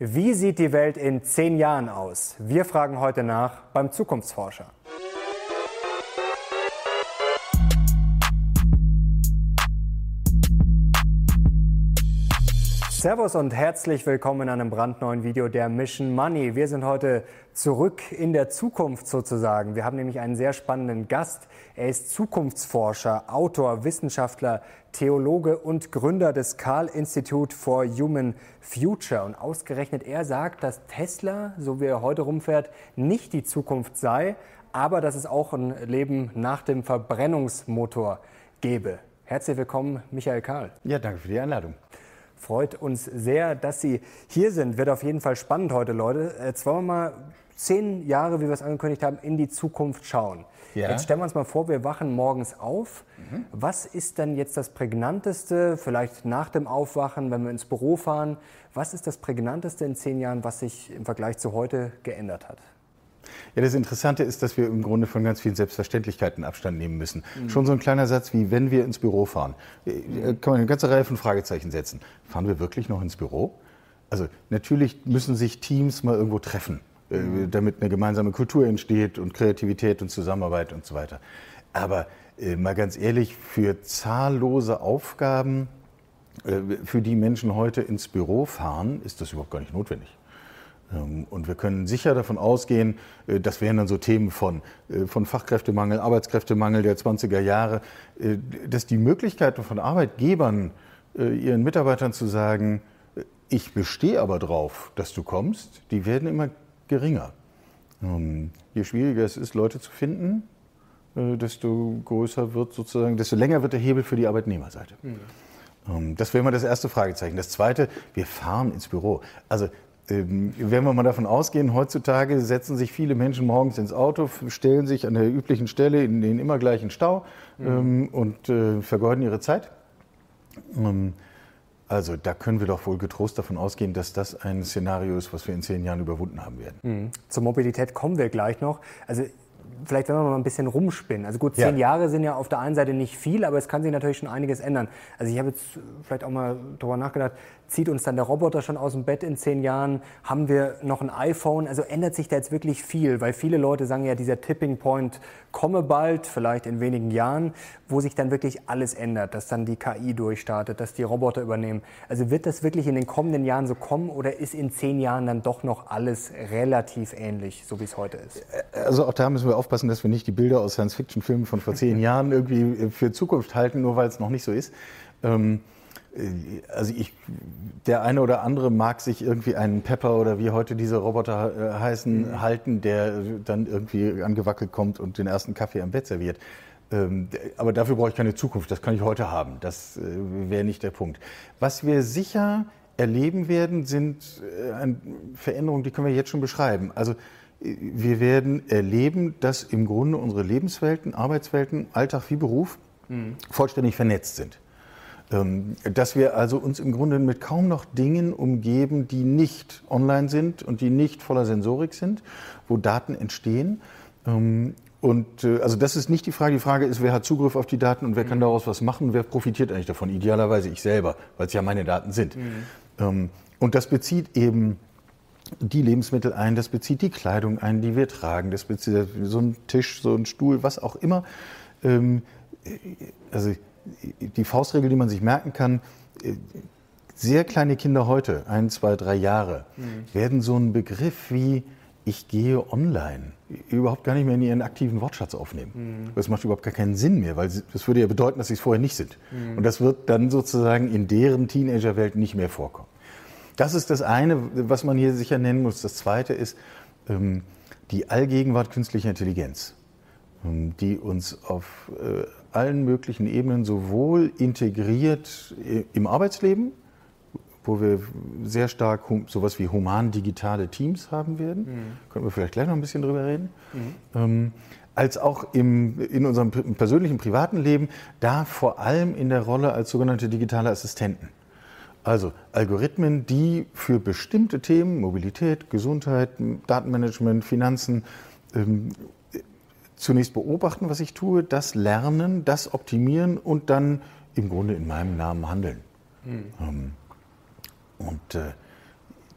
Wie sieht die Welt in zehn Jahren aus? Wir fragen heute nach beim Zukunftsforscher. Servus und herzlich willkommen in einem brandneuen Video der Mission Money. Wir sind heute zurück in der Zukunft sozusagen. Wir haben nämlich einen sehr spannenden Gast. Er ist Zukunftsforscher, Autor, Wissenschaftler, Theologe und Gründer des Karl Institute for Human Future. Und ausgerechnet er sagt, dass Tesla, so wie er heute rumfährt, nicht die Zukunft sei, aber dass es auch ein Leben nach dem Verbrennungsmotor gäbe. Herzlich willkommen, Michael Karl. Ja, danke für die Einladung. Freut uns sehr, dass Sie hier sind. Wird auf jeden Fall spannend heute, Leute. Jetzt wollen wir mal zehn Jahre, wie wir es angekündigt haben, in die Zukunft schauen. Ja. Jetzt stellen wir uns mal vor, wir wachen morgens auf. Mhm. Was ist denn jetzt das Prägnanteste, vielleicht nach dem Aufwachen, wenn wir ins Büro fahren? Was ist das Prägnanteste in zehn Jahren, was sich im Vergleich zu heute geändert hat? Ja, das Interessante ist, dass wir im Grunde von ganz vielen Selbstverständlichkeiten Abstand nehmen müssen. Mhm. Schon so ein kleiner Satz wie, wenn wir ins Büro fahren, mhm. kann man eine ganze Reihe von Fragezeichen setzen. Fahren wir wirklich noch ins Büro? Also natürlich müssen sich Teams mal irgendwo treffen, äh, mhm. damit eine gemeinsame Kultur entsteht und Kreativität und Zusammenarbeit und so weiter. Aber äh, mal ganz ehrlich, für zahllose Aufgaben, äh, für die Menschen heute ins Büro fahren, ist das überhaupt gar nicht notwendig. Ähm, und wir können sicher davon ausgehen, äh, das wären dann so Themen von, äh, von Fachkräftemangel, Arbeitskräftemangel der 20er Jahre, äh, dass die Möglichkeiten von Arbeitgebern, ihren Mitarbeitern zu sagen, ich bestehe aber drauf, dass du kommst, die werden immer geringer. Ähm, je schwieriger es ist, Leute zu finden, desto größer wird sozusagen, desto länger wird der Hebel für die Arbeitnehmerseite. Mhm. Das wäre mal das erste Fragezeichen. Das zweite, wir fahren ins Büro. Also ähm, wenn wir mal davon ausgehen, heutzutage setzen sich viele Menschen morgens ins Auto, stellen sich an der üblichen Stelle in den immer gleichen Stau mhm. ähm, und äh, vergeuden ihre Zeit. Ähm, also da können wir doch wohl getrost davon ausgehen, dass das ein Szenario ist, was wir in zehn Jahren überwunden haben werden. Mhm. Zur Mobilität kommen wir gleich noch. Also vielleicht wenn wir mal ein bisschen rumspinnen. Also gut, zehn ja. Jahre sind ja auf der einen Seite nicht viel, aber es kann sich natürlich schon einiges ändern. Also ich habe jetzt vielleicht auch mal darüber nachgedacht, zieht uns dann der Roboter schon aus dem Bett in zehn Jahren? Haben wir noch ein iPhone? Also ändert sich da jetzt wirklich viel? Weil viele Leute sagen ja, dieser Tipping Point komme bald, vielleicht in wenigen Jahren, wo sich dann wirklich alles ändert, dass dann die KI durchstartet, dass die Roboter übernehmen. Also wird das wirklich in den kommenden Jahren so kommen oder ist in zehn Jahren dann doch noch alles relativ ähnlich, so wie es heute ist? Also auch da müssen wir aufpassen, dass wir nicht die Bilder aus Science-Fiction-Filmen von vor zehn Jahren irgendwie für Zukunft halten, nur weil es noch nicht so ist. Ähm, äh, also ich, der eine oder andere mag sich irgendwie einen Pepper oder wie heute diese Roboter äh, heißen, mhm. halten, der dann irgendwie angewackelt kommt und den ersten Kaffee am Bett serviert. Ähm, aber dafür brauche ich keine Zukunft, das kann ich heute haben. Das äh, wäre nicht der Punkt. Was wir sicher erleben werden, sind Veränderungen, die können wir jetzt schon beschreiben. Also wir werden erleben, dass im Grunde unsere Lebenswelten, Arbeitswelten, Alltag wie Beruf mhm. vollständig vernetzt sind. Ähm, dass wir also uns im Grunde mit kaum noch Dingen umgeben, die nicht online sind und die nicht voller Sensorik sind, wo Daten entstehen. Ähm, und äh, also das ist nicht die Frage. Die Frage ist, wer hat Zugriff auf die Daten und wer kann mhm. daraus was machen? Wer profitiert eigentlich davon? Idealerweise ich selber, weil es ja meine Daten sind. Mhm. Ähm, und das bezieht eben die Lebensmittel ein, das bezieht die Kleidung ein, die wir tragen, das bezieht so ein Tisch, so ein Stuhl, was auch immer. Also die Faustregel, die man sich merken kann, äh, sehr kleine Kinder heute, ein, zwei, drei Jahre, mhm. werden so einen Begriff wie ich gehe online überhaupt gar nicht mehr in ihren aktiven Wortschatz aufnehmen. Mhm. Das macht überhaupt gar keinen Sinn mehr, weil das würde ja bedeuten, dass sie es vorher nicht sind. Mhm. Und das wird dann sozusagen in deren Teenagerwelt nicht mehr vorkommen. Das ist das eine, was man hier sicher nennen muss. Das zweite ist ähm, die Allgegenwart künstlicher Intelligenz, ähm, die uns auf äh, allen möglichen Ebenen sowohl integriert im Arbeitsleben, wo wir sehr stark sowas wie human-digitale Teams haben werden, mhm. können wir vielleicht gleich noch ein bisschen drüber reden, mhm. ähm, als auch im, in unserem persönlichen privaten Leben, da vor allem in der Rolle als sogenannte digitale Assistenten. Also Algorithmen, die für bestimmte Themen, Mobilität, Gesundheit, Datenmanagement, Finanzen, ähm, zunächst beobachten, was ich tue, das lernen, das optimieren und dann im Grunde in meinem Namen handeln. Mhm. und äh,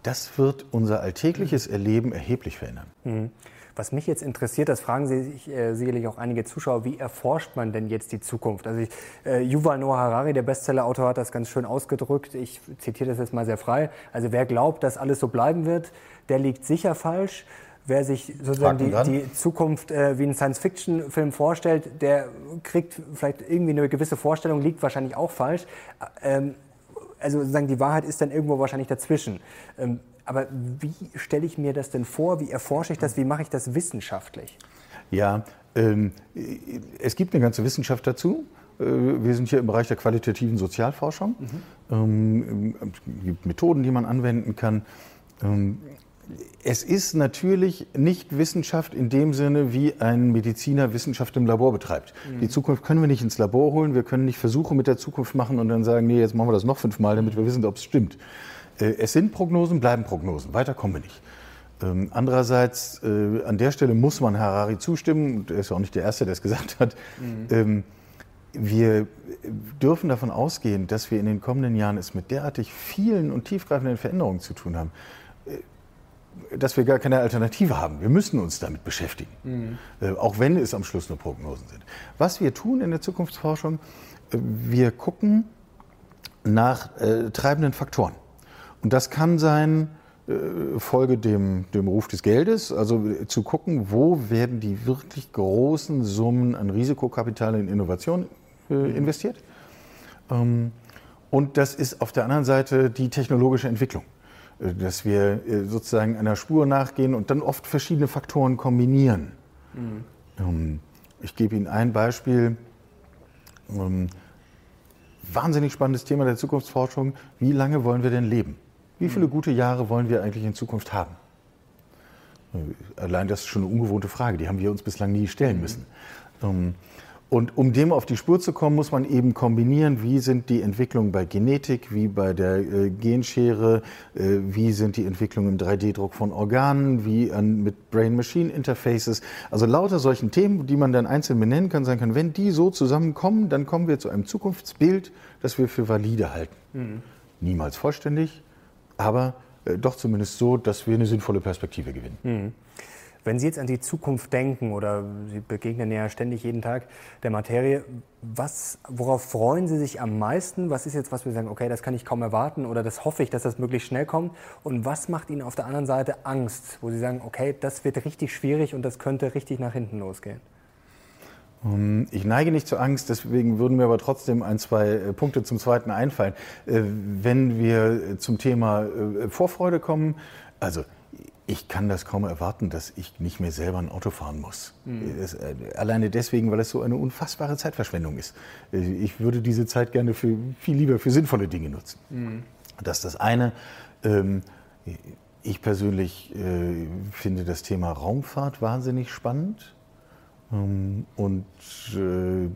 das wird unser alltägliches Erleben erheblich verändern. Mhm. Was mich jetzt interessiert, das fragen sich äh, sicherlich auch einige Zuschauer, wie erforscht man denn jetzt die Zukunft? Also ich, äh, Yuval Noah Harari, der Bestsellerautor, hat das ganz schön ausgedrückt. Ich zitiere das jetzt mal sehr frei. Also wer glaubt, dass alles so bleiben wird, der liegt sicher falsch. Wer sich sozusagen die, die, Zukunft äh, wie ein Science-Fiction-Film vorstellt, der kriegt vielleicht irgendwie eine gewisse Vorstellung, liegt wahrscheinlich auch falsch. Ähm, also sozusagen die Wahrheit ist dann irgendwo wahrscheinlich dazwischen. Ähm, aber wie stelle ich mir das denn vor? Wie erforsche ich das? Wie mache ich das wissenschaftlich? Ja, ähm, es gibt eine ganze Wissenschaft dazu. Äh, wir sind hier im Bereich der qualitativen Sozialforschung. Mhm. Ähm, es gibt Methoden, die man anwenden kann. Es ist natürlich nicht Wissenschaft in dem Sinne, wie ein Mediziner Wissenschaft im Labor betreibt. Mhm. Die Zukunft können wir nicht ins Labor holen, wir können nicht Versuche mit der Zukunft machen und dann sagen, nee, jetzt machen wir das noch fünfmal, damit wir wissen, ob es stimmt. Äh, es sind Prognosen, bleiben Prognosen. Weiter kommen wir nicht. Ähm, andererseits, äh, an der Stelle muss man Harari zustimmen, er ist ja auch nicht der Erste, der es gesagt hat. Mhm. Ähm, wir dürfen davon ausgehen, dass wir in den kommenden Jahren es mit derartig vielen und tiefgreifenden Veränderungen zu tun haben, äh, dass wir gar keine Alternative haben. Wir müssen uns damit beschäftigen, mhm. äh, auch wenn es am Schluss nur Prognosen sind. Was wir tun in der Zukunftsforschung, äh, wir gucken nach äh, treibenden Faktoren. Und das kann sein, äh, Folge dem, dem Ruf des Geldes, also zu gucken, wo werden die wirklich großen Summen an Risikokapital in Innovation äh, mhm. investiert. Ähm, und das ist auf der anderen Seite die technologische Entwicklung, äh, dass wir äh, sozusagen einer Spur nachgehen und dann oft verschiedene Faktoren kombinieren. Mhm. Ähm, ich gebe Ihnen ein Beispiel. Ähm, wahnsinnig spannendes Thema der Zukunftsforschung. Wie lange wollen wir denn leben? Wie viele gute Jahre wollen wir eigentlich in Zukunft haben? Allein das ist schon eine ungewohnte Frage, die haben wir uns bislang nie stellen müssen. Ähm, und um dem auf die Spur zu kommen, muss man eben kombinieren, wie sind die Entwicklungen bei Genetik, wie bei der äh, Genschere, äh, wie sind die Entwicklungen im 3D-Druck von Organen, wie an, mit Brain-Machine-Interfaces. Also lauter solchen Themen, die man dann einzeln benennen kann, sagen kann, wenn die so zusammenkommen, dann kommen wir zu einem Zukunftsbild, das wir für valide halten. Mhm. Niemals vollständig, aber äh, doch zumindest so, dass wir eine sinnvolle Perspektive gewinnen. Mhm. Wenn Sie jetzt an die Zukunft denken oder Sie begegnen ja ständig jeden Tag der Materie, was, worauf freuen Sie sich am meisten? Was ist jetzt, was wir sagen, okay, das kann ich kaum erwarten oder das hoffe ich, dass das möglichst schnell kommt? Und was macht Ihnen auf der anderen Seite Angst, wo Sie sagen, okay, das wird richtig schwierig und das könnte richtig nach hinten losgehen? Ähm, ich neige nicht zur Angst, deswegen würden mir aber trotzdem ein, zwei äh, Punkte zum Zweiten einfallen. Äh, wenn wir zum Thema äh, Vorfreude kommen, also ich kann das kaum erwarten, dass ich nicht mehr selber ein Auto fahren muss. Mhm. Das, alleine deswegen, weil es so eine unfassbare Zeitverschwendung ist. Ich würde diese Zeit gerne für, viel lieber für sinnvolle Dinge nutzen. Mhm. Das ist das eine. Ähm, ich persönlich finde das Thema Raumfahrt wahnsinnig spannend. Ähm, und äh,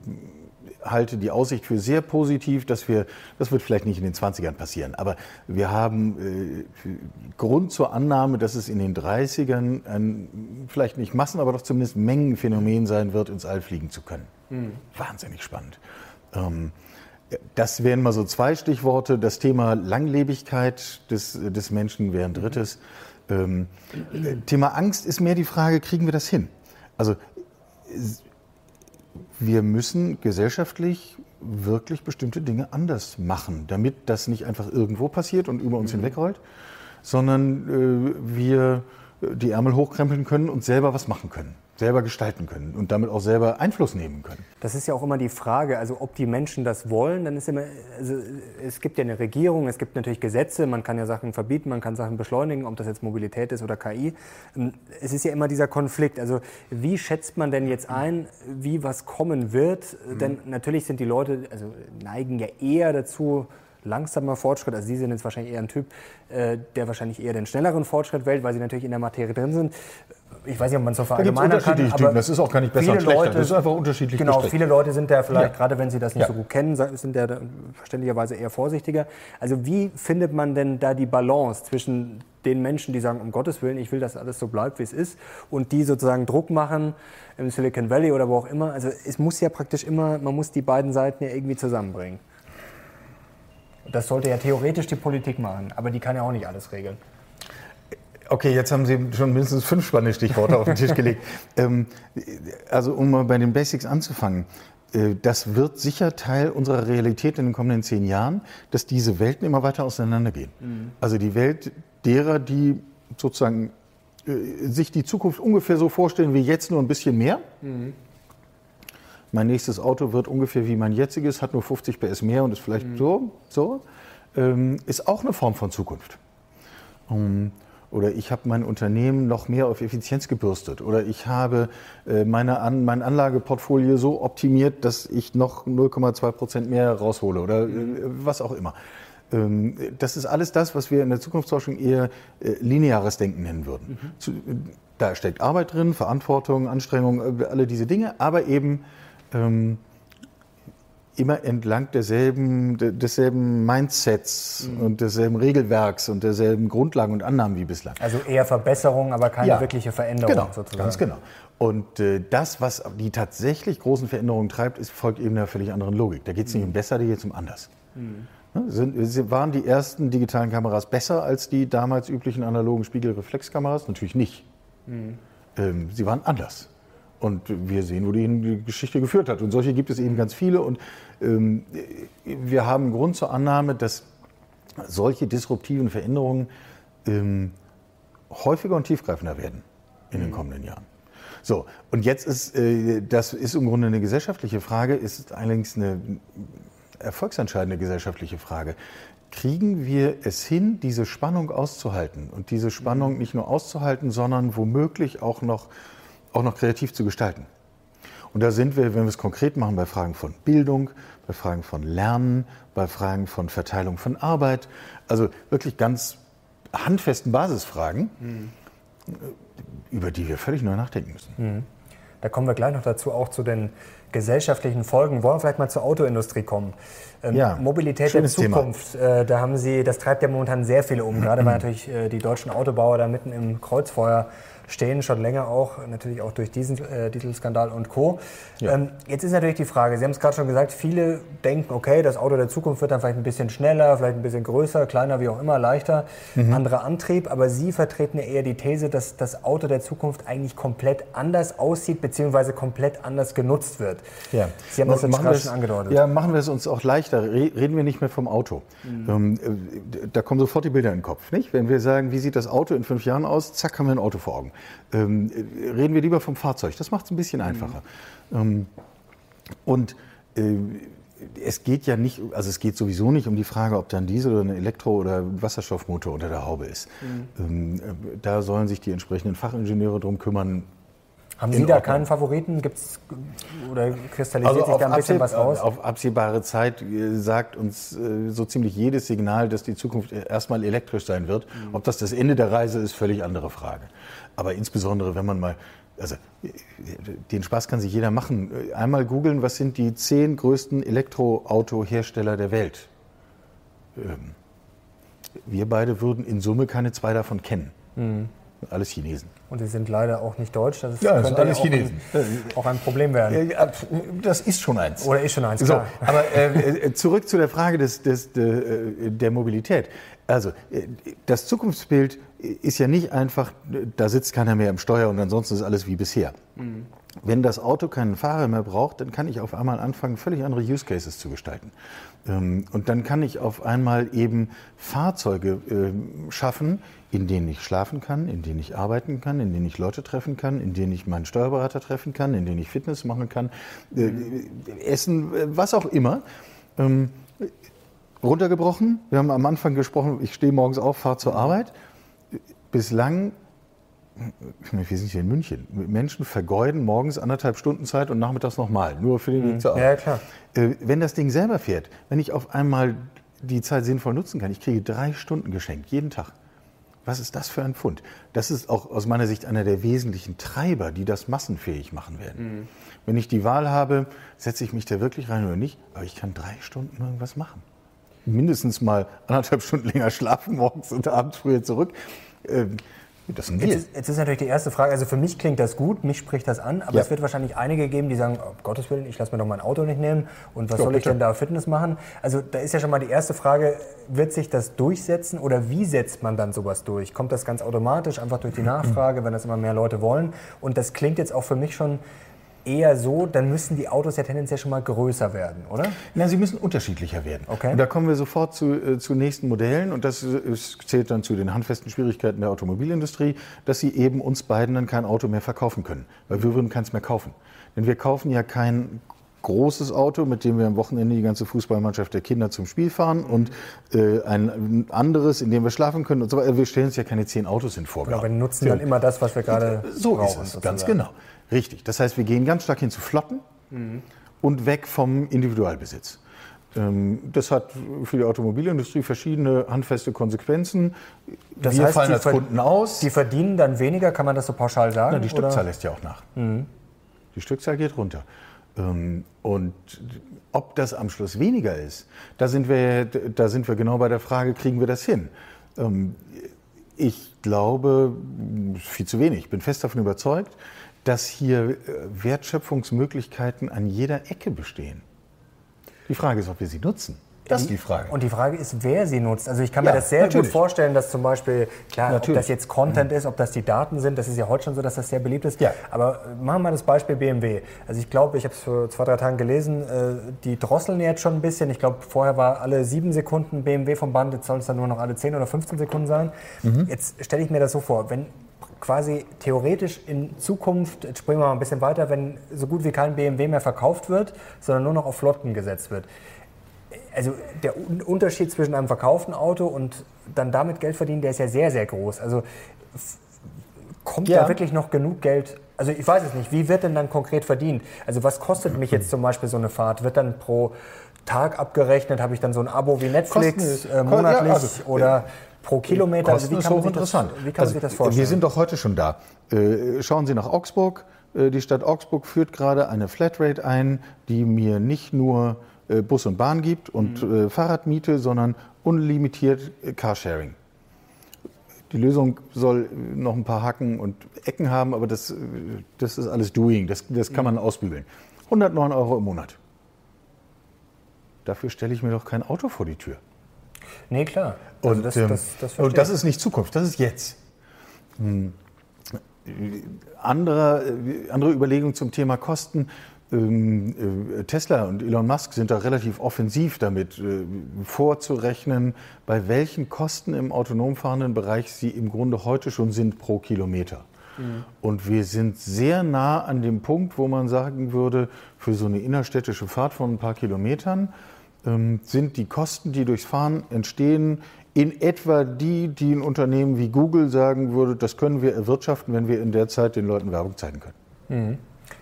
halte die Aussicht für sehr positiv, dass wir, das wird vielleicht nicht in den 20ern passieren, aber wir haben äh, Grund zur Annahme, dass es in den 30ern ein, vielleicht nicht Massen, aber doch zumindest Mengenphänomen sein wird, ins All fliegen zu können. Mhm. Wahnsinnig spannend. Ähm, das wären mal so zwei Stichworte. Das Thema Langlebigkeit des, des Menschen wäre ein drittes. Ähm, Thema Angst ist mehr die Frage, kriegen wir das hin? Also wir müssen gesellschaftlich wirklich bestimmte Dinge anders machen, damit das nicht einfach irgendwo passiert und über uns mhm. hinwegrollt, sondern äh, wir die Ärmel hochkrempeln können und selber was machen können selber gestalten können und damit auch selber Einfluss nehmen können. Das ist ja auch immer die Frage, also ob die Menschen das wollen, dann ist immer, also es gibt ja eine Regierung, es gibt natürlich Gesetze, man kann ja Sachen verbieten, man kann Sachen beschleunigen, ob das jetzt Mobilität ist oder KI. Ähm, es ist ja immer dieser Konflikt. Also wie schätzt man denn jetzt ein, wie was kommen wird? Mhm. Denn natürlich sind die Leute, also neigen ja eher dazu, langsamer Fortschritt. Also Sie sind jetzt wahrscheinlich eher ein Typ, äh, der wahrscheinlich eher den schnelleren Fortschritt wählt, weil Sie natürlich in der Materie drin sind. Ich weiß nicht, ob man es so verallgemeinern da kann. Aber das ist auch gar nicht besser und schlechter. Leute, das ist einfach unterschiedlich Genau, gestrickt. viele Leute sind da vielleicht, ja. gerade wenn sie das nicht ja. so gut kennen, sind da verständlicherweise eher vorsichtiger. Also wie findet man denn da die Balance zwischen den Menschen, die sagen, um Gottes Willen, ich will, dass alles so bleibt, wie es ist, und die sozusagen Druck machen im Silicon Valley oder wo auch immer. Also es muss ja praktisch immer, man muss die beiden Seiten ja irgendwie zusammenbringen. Das sollte ja theoretisch die Politik machen, aber die kann ja auch nicht alles regeln. Okay, jetzt haben Sie schon mindestens fünf spannende Stichworte auf den Tisch gelegt. Ähm, also um mal bei den Basics anzufangen. Äh, das wird sicher Teil unserer Realität in den kommenden zehn Jahren, dass diese Welten immer weiter auseinandergehen. Mhm. Also die Welt derer, die sozusagen äh, sich die Zukunft ungefähr so vorstellen wie jetzt, nur ein bisschen mehr. Mhm. Mein nächstes Auto wird ungefähr wie mein jetziges, hat nur 50 PS mehr und ist vielleicht mhm. so, so. Ähm, ist auch eine Form von Zukunft. Um, oder ich habe mein Unternehmen noch mehr auf Effizienz gebürstet oder ich habe äh, meine An mein Anlageportfolio so optimiert, dass ich noch 0,2 Prozent mehr raushole oder äh, was auch immer. Ähm, das ist alles das, was wir in der Zukunftsforschung eher äh, lineares Denken nennen würden. Mhm. Da steckt Arbeit drin, Verantwortung, Anstrengung, alle diese Dinge, aber eben ähm, immer entlang derselben, desselben Mindsets mhm. und desselben Regelwerks und derselben Grundlagen und Annahmen wie bislang. Also eher Verbesserung, aber keine ja, wirkliche Veränderung genau, sozusagen. Ganz genau. Und äh, das, was die tatsächlich großen Veränderungen treibt, ist, folgt eben einer völlig anderen Logik. Da geht es nicht um besser, da geht es um anders. Mhm. Sind, waren die ersten digitalen Kameras besser als die damals üblichen analogen Spiegelreflexkameras? Natürlich nicht. Mhm. Ähm, sie waren anders. Und wir sehen, wo die Geschichte geführt hat. Und solche gibt es eben ganz viele. Und wir haben Grund zur Annahme, dass solche disruptiven Veränderungen ähm, häufiger und tiefgreifender werden in den mhm. kommenden Jahren. So, und jetzt ist, äh, das ist im Grunde eine gesellschaftliche Frage, ist allerdings eine erfolgsentscheidende gesellschaftliche Frage. Kriegen wir es hin, diese Spannung auszuhalten und diese Spannung mhm. nicht nur auszuhalten, sondern womöglich auch noch auch noch kreativ zu gestalten. Und da sind wir, wenn wir es konkret machen, bei Fragen von Bildung, bei Fragen von Lernen, bei Fragen von Verteilung von Arbeit, also wirklich ganz handfesten Basisfragen, mhm. über die wir völlig neu nachdenken müssen. Mhm. Da kommen wir gleich noch dazu, auch zu den gesellschaftlichen Folgen. Wollen wir vielleicht mal zur Autoindustrie kommen? Ähm, ja, Mobilität der Zukunft, äh, da haben Sie, das treibt ja momentan sehr viele um. Gerade weil natürlich äh, die deutschen Autobauer da mitten im Kreuzfeuer stehen, schon länger auch, natürlich auch durch diesen äh, Dieselskandal und Co. Ja. Ähm, jetzt ist natürlich die Frage, Sie haben es gerade schon gesagt, viele denken, okay, das Auto der Zukunft wird dann vielleicht ein bisschen schneller, vielleicht ein bisschen größer, kleiner, wie auch immer, leichter, mhm. anderer Antrieb, aber Sie vertreten ja eher die These, dass das Auto der Zukunft eigentlich komplett anders aussieht, beziehungsweise komplett anders genutzt wird. Ja. Sie haben das jetzt gerade schon angedeutet. Ja, machen wir es uns auch leichter, reden wir nicht mehr vom Auto. Mhm. Ähm, äh, da kommen sofort die Bilder in den Kopf, nicht? Wenn wir sagen, wie sieht das Auto in fünf Jahren aus, zack, haben wir ein Auto vor Augen. Ähm, reden wir lieber vom Fahrzeug. Das macht es ein bisschen einfacher. Mhm. Ähm, und äh, es geht ja nicht, also es geht sowieso nicht um die Frage, ob da ein Diesel oder ein Elektro- oder Wasserstoffmotor unter der Haube ist. Mhm. Ähm, äh, da sollen sich die entsprechenden Fachingenieure drum kümmern, haben Sie da keinen Favoriten? Gibt's, oder kristallisiert also sich da ein bisschen was raus? Auf absehbare Zeit äh, sagt uns äh, so ziemlich jedes Signal, dass die Zukunft erstmal elektrisch sein wird. Mhm. Ob das das Ende der Reise ist, völlig andere Frage. Aber insbesondere, wenn man mal, also den Spaß kann sich jeder machen. Einmal googeln, was sind die zehn größten Elektroautohersteller der Welt? Ähm, wir beide würden in Summe keine zwei davon kennen. Mhm. Alles Chinesen. Und sie sind leider auch nicht deutsch. Das ja, könnte alles ja auch, Chinesen. Ein, auch ein Problem werden. das ist schon eins. Oder ist schon eins, klar. So, aber äh, äh, zurück zu der Frage des, des, de, äh, der Mobilität. Also, äh, das Zukunftsbild ist ja nicht einfach, da sitzt keiner mehr im Steuer und ansonsten ist alles wie bisher. Mhm. Wenn das Auto keinen Fahrer mehr braucht, dann kann ich auf einmal anfangen, völlig andere Use Cases zu gestalten. Ähm, und dann kann ich auf einmal eben Fahrzeuge ähm, schaffen, in denen ich schlafen kann, in denen ich arbeiten kann, in denen ich Leute treffen kann, in denen ich meinen Steuerberater treffen kann, in denen ich Fitness machen kann, äh, mhm. essen, äh, was auch immer. Ähm, runtergebrochen, wir haben am Anfang gesprochen, ich stehe morgens auf, fahre zur Arbeit. Bislang wir sind hier in München. Menschen vergeuden morgens anderthalb Stunden Zeit und nachmittags nochmal, nur für den Weg mhm. zur Arbeit. Ja, klar. Äh, wenn das Ding selber fährt, wenn ich auf einmal die Zeit sinnvoll nutzen kann, ich kriege drei Stunden geschenkt, jeden Tag. Was ist das für ein Pfund? Das ist auch aus meiner Sicht einer der wesentlichen Treiber, die das massenfähig machen werden. Mhm. Wenn ich die Wahl habe, setze ich mich da wirklich rein oder nicht, aber ich kann drei Stunden irgendwas machen. Mindestens mal anderthalb Stunden länger schlafen morgens und abends früher zurück. Ähm, Das sind wir. Jetzt, jetzt, ist natürlich die erste Frage, also für mich klingt das gut, mich spricht das an, aber ja. es wird wahrscheinlich einige geben, die sagen, oh, Gottes Willen, ich lasse mir doch mein Auto nicht nehmen und was ja, soll bitte. ich denn da Fitness machen? Also da ist ja schon mal die erste Frage, wird sich das durchsetzen oder wie setzt man dann sowas durch? Kommt das ganz automatisch, einfach durch die Nachfrage, wenn das immer mehr Leute wollen? Und das klingt jetzt auch für mich schon eher so, dann müssen die Autos ja tendenziell schon mal größer werden, oder? Na, sie müssen unterschiedlicher werden. Okay. Und da kommen wir sofort zu, äh, zu nächsten Modellen und das ist, zählt dann zu den handfesten Schwierigkeiten der Automobilindustrie, dass sie eben uns beiden dann kein Auto mehr verkaufen können, weil wir würden keins mehr kaufen. Denn wir kaufen ja kein großes Auto, mit dem wir am Wochenende die ganze Fußballmannschaft der Kinder zum Spiel fahren und äh, ein anderes, in dem wir schlafen können und so weiter. Wir stellen uns ja keine zehn Autos in Vorgabe. Genau, wir nutzen dann immer das, was wir gerade so brauchen. So ist es, sozusagen. ganz genau. Richtig. Das heißt, wir gehen ganz stark hin zu Flotten mhm. und weg vom Individualbesitz. Ähm, das hat für die Automobilindustrie verschiedene handfeste Konsequenzen. Das wir heißt, fallen als Kunden aus. Die verdienen dann weniger, kann man das so pauschal sagen? Na, die Stückzahl oder? lässt ja auch nach. Mhm. Die Stückzahl geht runter. Ähm, und ob das am Schluss weniger ist, da sind wir, da sind wir genau bei der Frage, kriegen wir das hin? Ähm, ich glaube, viel zu wenig. Ich bin fest davon überzeugt, dass hier äh, Wertschöpfungsmöglichkeiten an jeder Ecke bestehen. Die Frage ist, ob wir sie nutzen. Das ist die Frage. Und die Frage ist, wer sie nutzt. Also ich kann ja, mir das sehr natürlich. gut vorstellen, dass zum Beispiel, klar, natürlich. ob das jetzt Content mhm. ist, ob das die Daten sind, das ist ja heute schon so, dass das sehr beliebt ist. Ja. Aber machen wir mal das Beispiel BMW. Also ich glaube, ich habe es vor zwei, drei Tagen gelesen, äh, die drosseln jetzt schon ein bisschen. Ich glaube, vorher war alle sieben Sekunden BMW vom Band, jetzt soll es dann nur noch alle zehn oder 15 Sekunden sein. Mhm. Jetzt stelle ich mir das so vor, wenn quasi theoretisch in Zukunft, jetzt springen wir mal ein bisschen weiter, wenn so gut wie kein BMW mehr verkauft wird, sondern nur noch auf Flotten gesetzt wird. Also der Unterschied zwischen einem verkauften Auto und dann damit Geld verdienen, der ist ja sehr, sehr groß. Also kommt ja. da wirklich noch genug Geld? Also ich weiß es nicht. Wie wird denn dann konkret verdient? Also was kostet mich jetzt zum Beispiel so eine Fahrt? Wird dann pro Tag abgerechnet? Habe ich dann so ein Abo wie Netflix äh, monatlich ja, also, oder pro Kilometer. Also wie kann, man sich, das, wie kann also, sich das vorstellen? Wir sind doch heute schon da. Äh, schauen Sie nach Augsburg. Äh, die Stadt Augsburg führt gerade eine Flatrate ein, die mir nicht nur äh, Bus und Bahn gibt und mhm. Fahrradmiete, sondern unlimitiert Carsharing. Die Lösung soll noch ein paar Hacken und Ecken haben, aber das, das ist alles Doing. Das, das kann mhm. man ausbügeln. 109 Euro im Monat. Dafür stelle ich mir doch kein Auto vor die Tür. Nee, klar. Also und, das, ähm, das, das, und das ist nicht Zukunft, das ist jetzt. Hm. Andere, äh, andere Überlegungen zum Thema Kosten. Ähm, äh, Tesla und Elon Musk sind da relativ offensiv damit äh, vorzurechnen, bei welchen Kosten im autonom fahrenden Bereich sie im Grunde heute schon sind pro Kilometer. Mhm. Und wir sind sehr nah an dem Punkt, wo man sagen würde, für so eine innerstädtische Fahrt von ein paar Kilometern sind die Kosten, die durchs Fahren entstehen, in etwa die, die ein Unternehmen wie Google sagen würde, das können wir erwirtschaften, wenn wir in der Zeit den Leuten Werbung zeigen können. Mhm.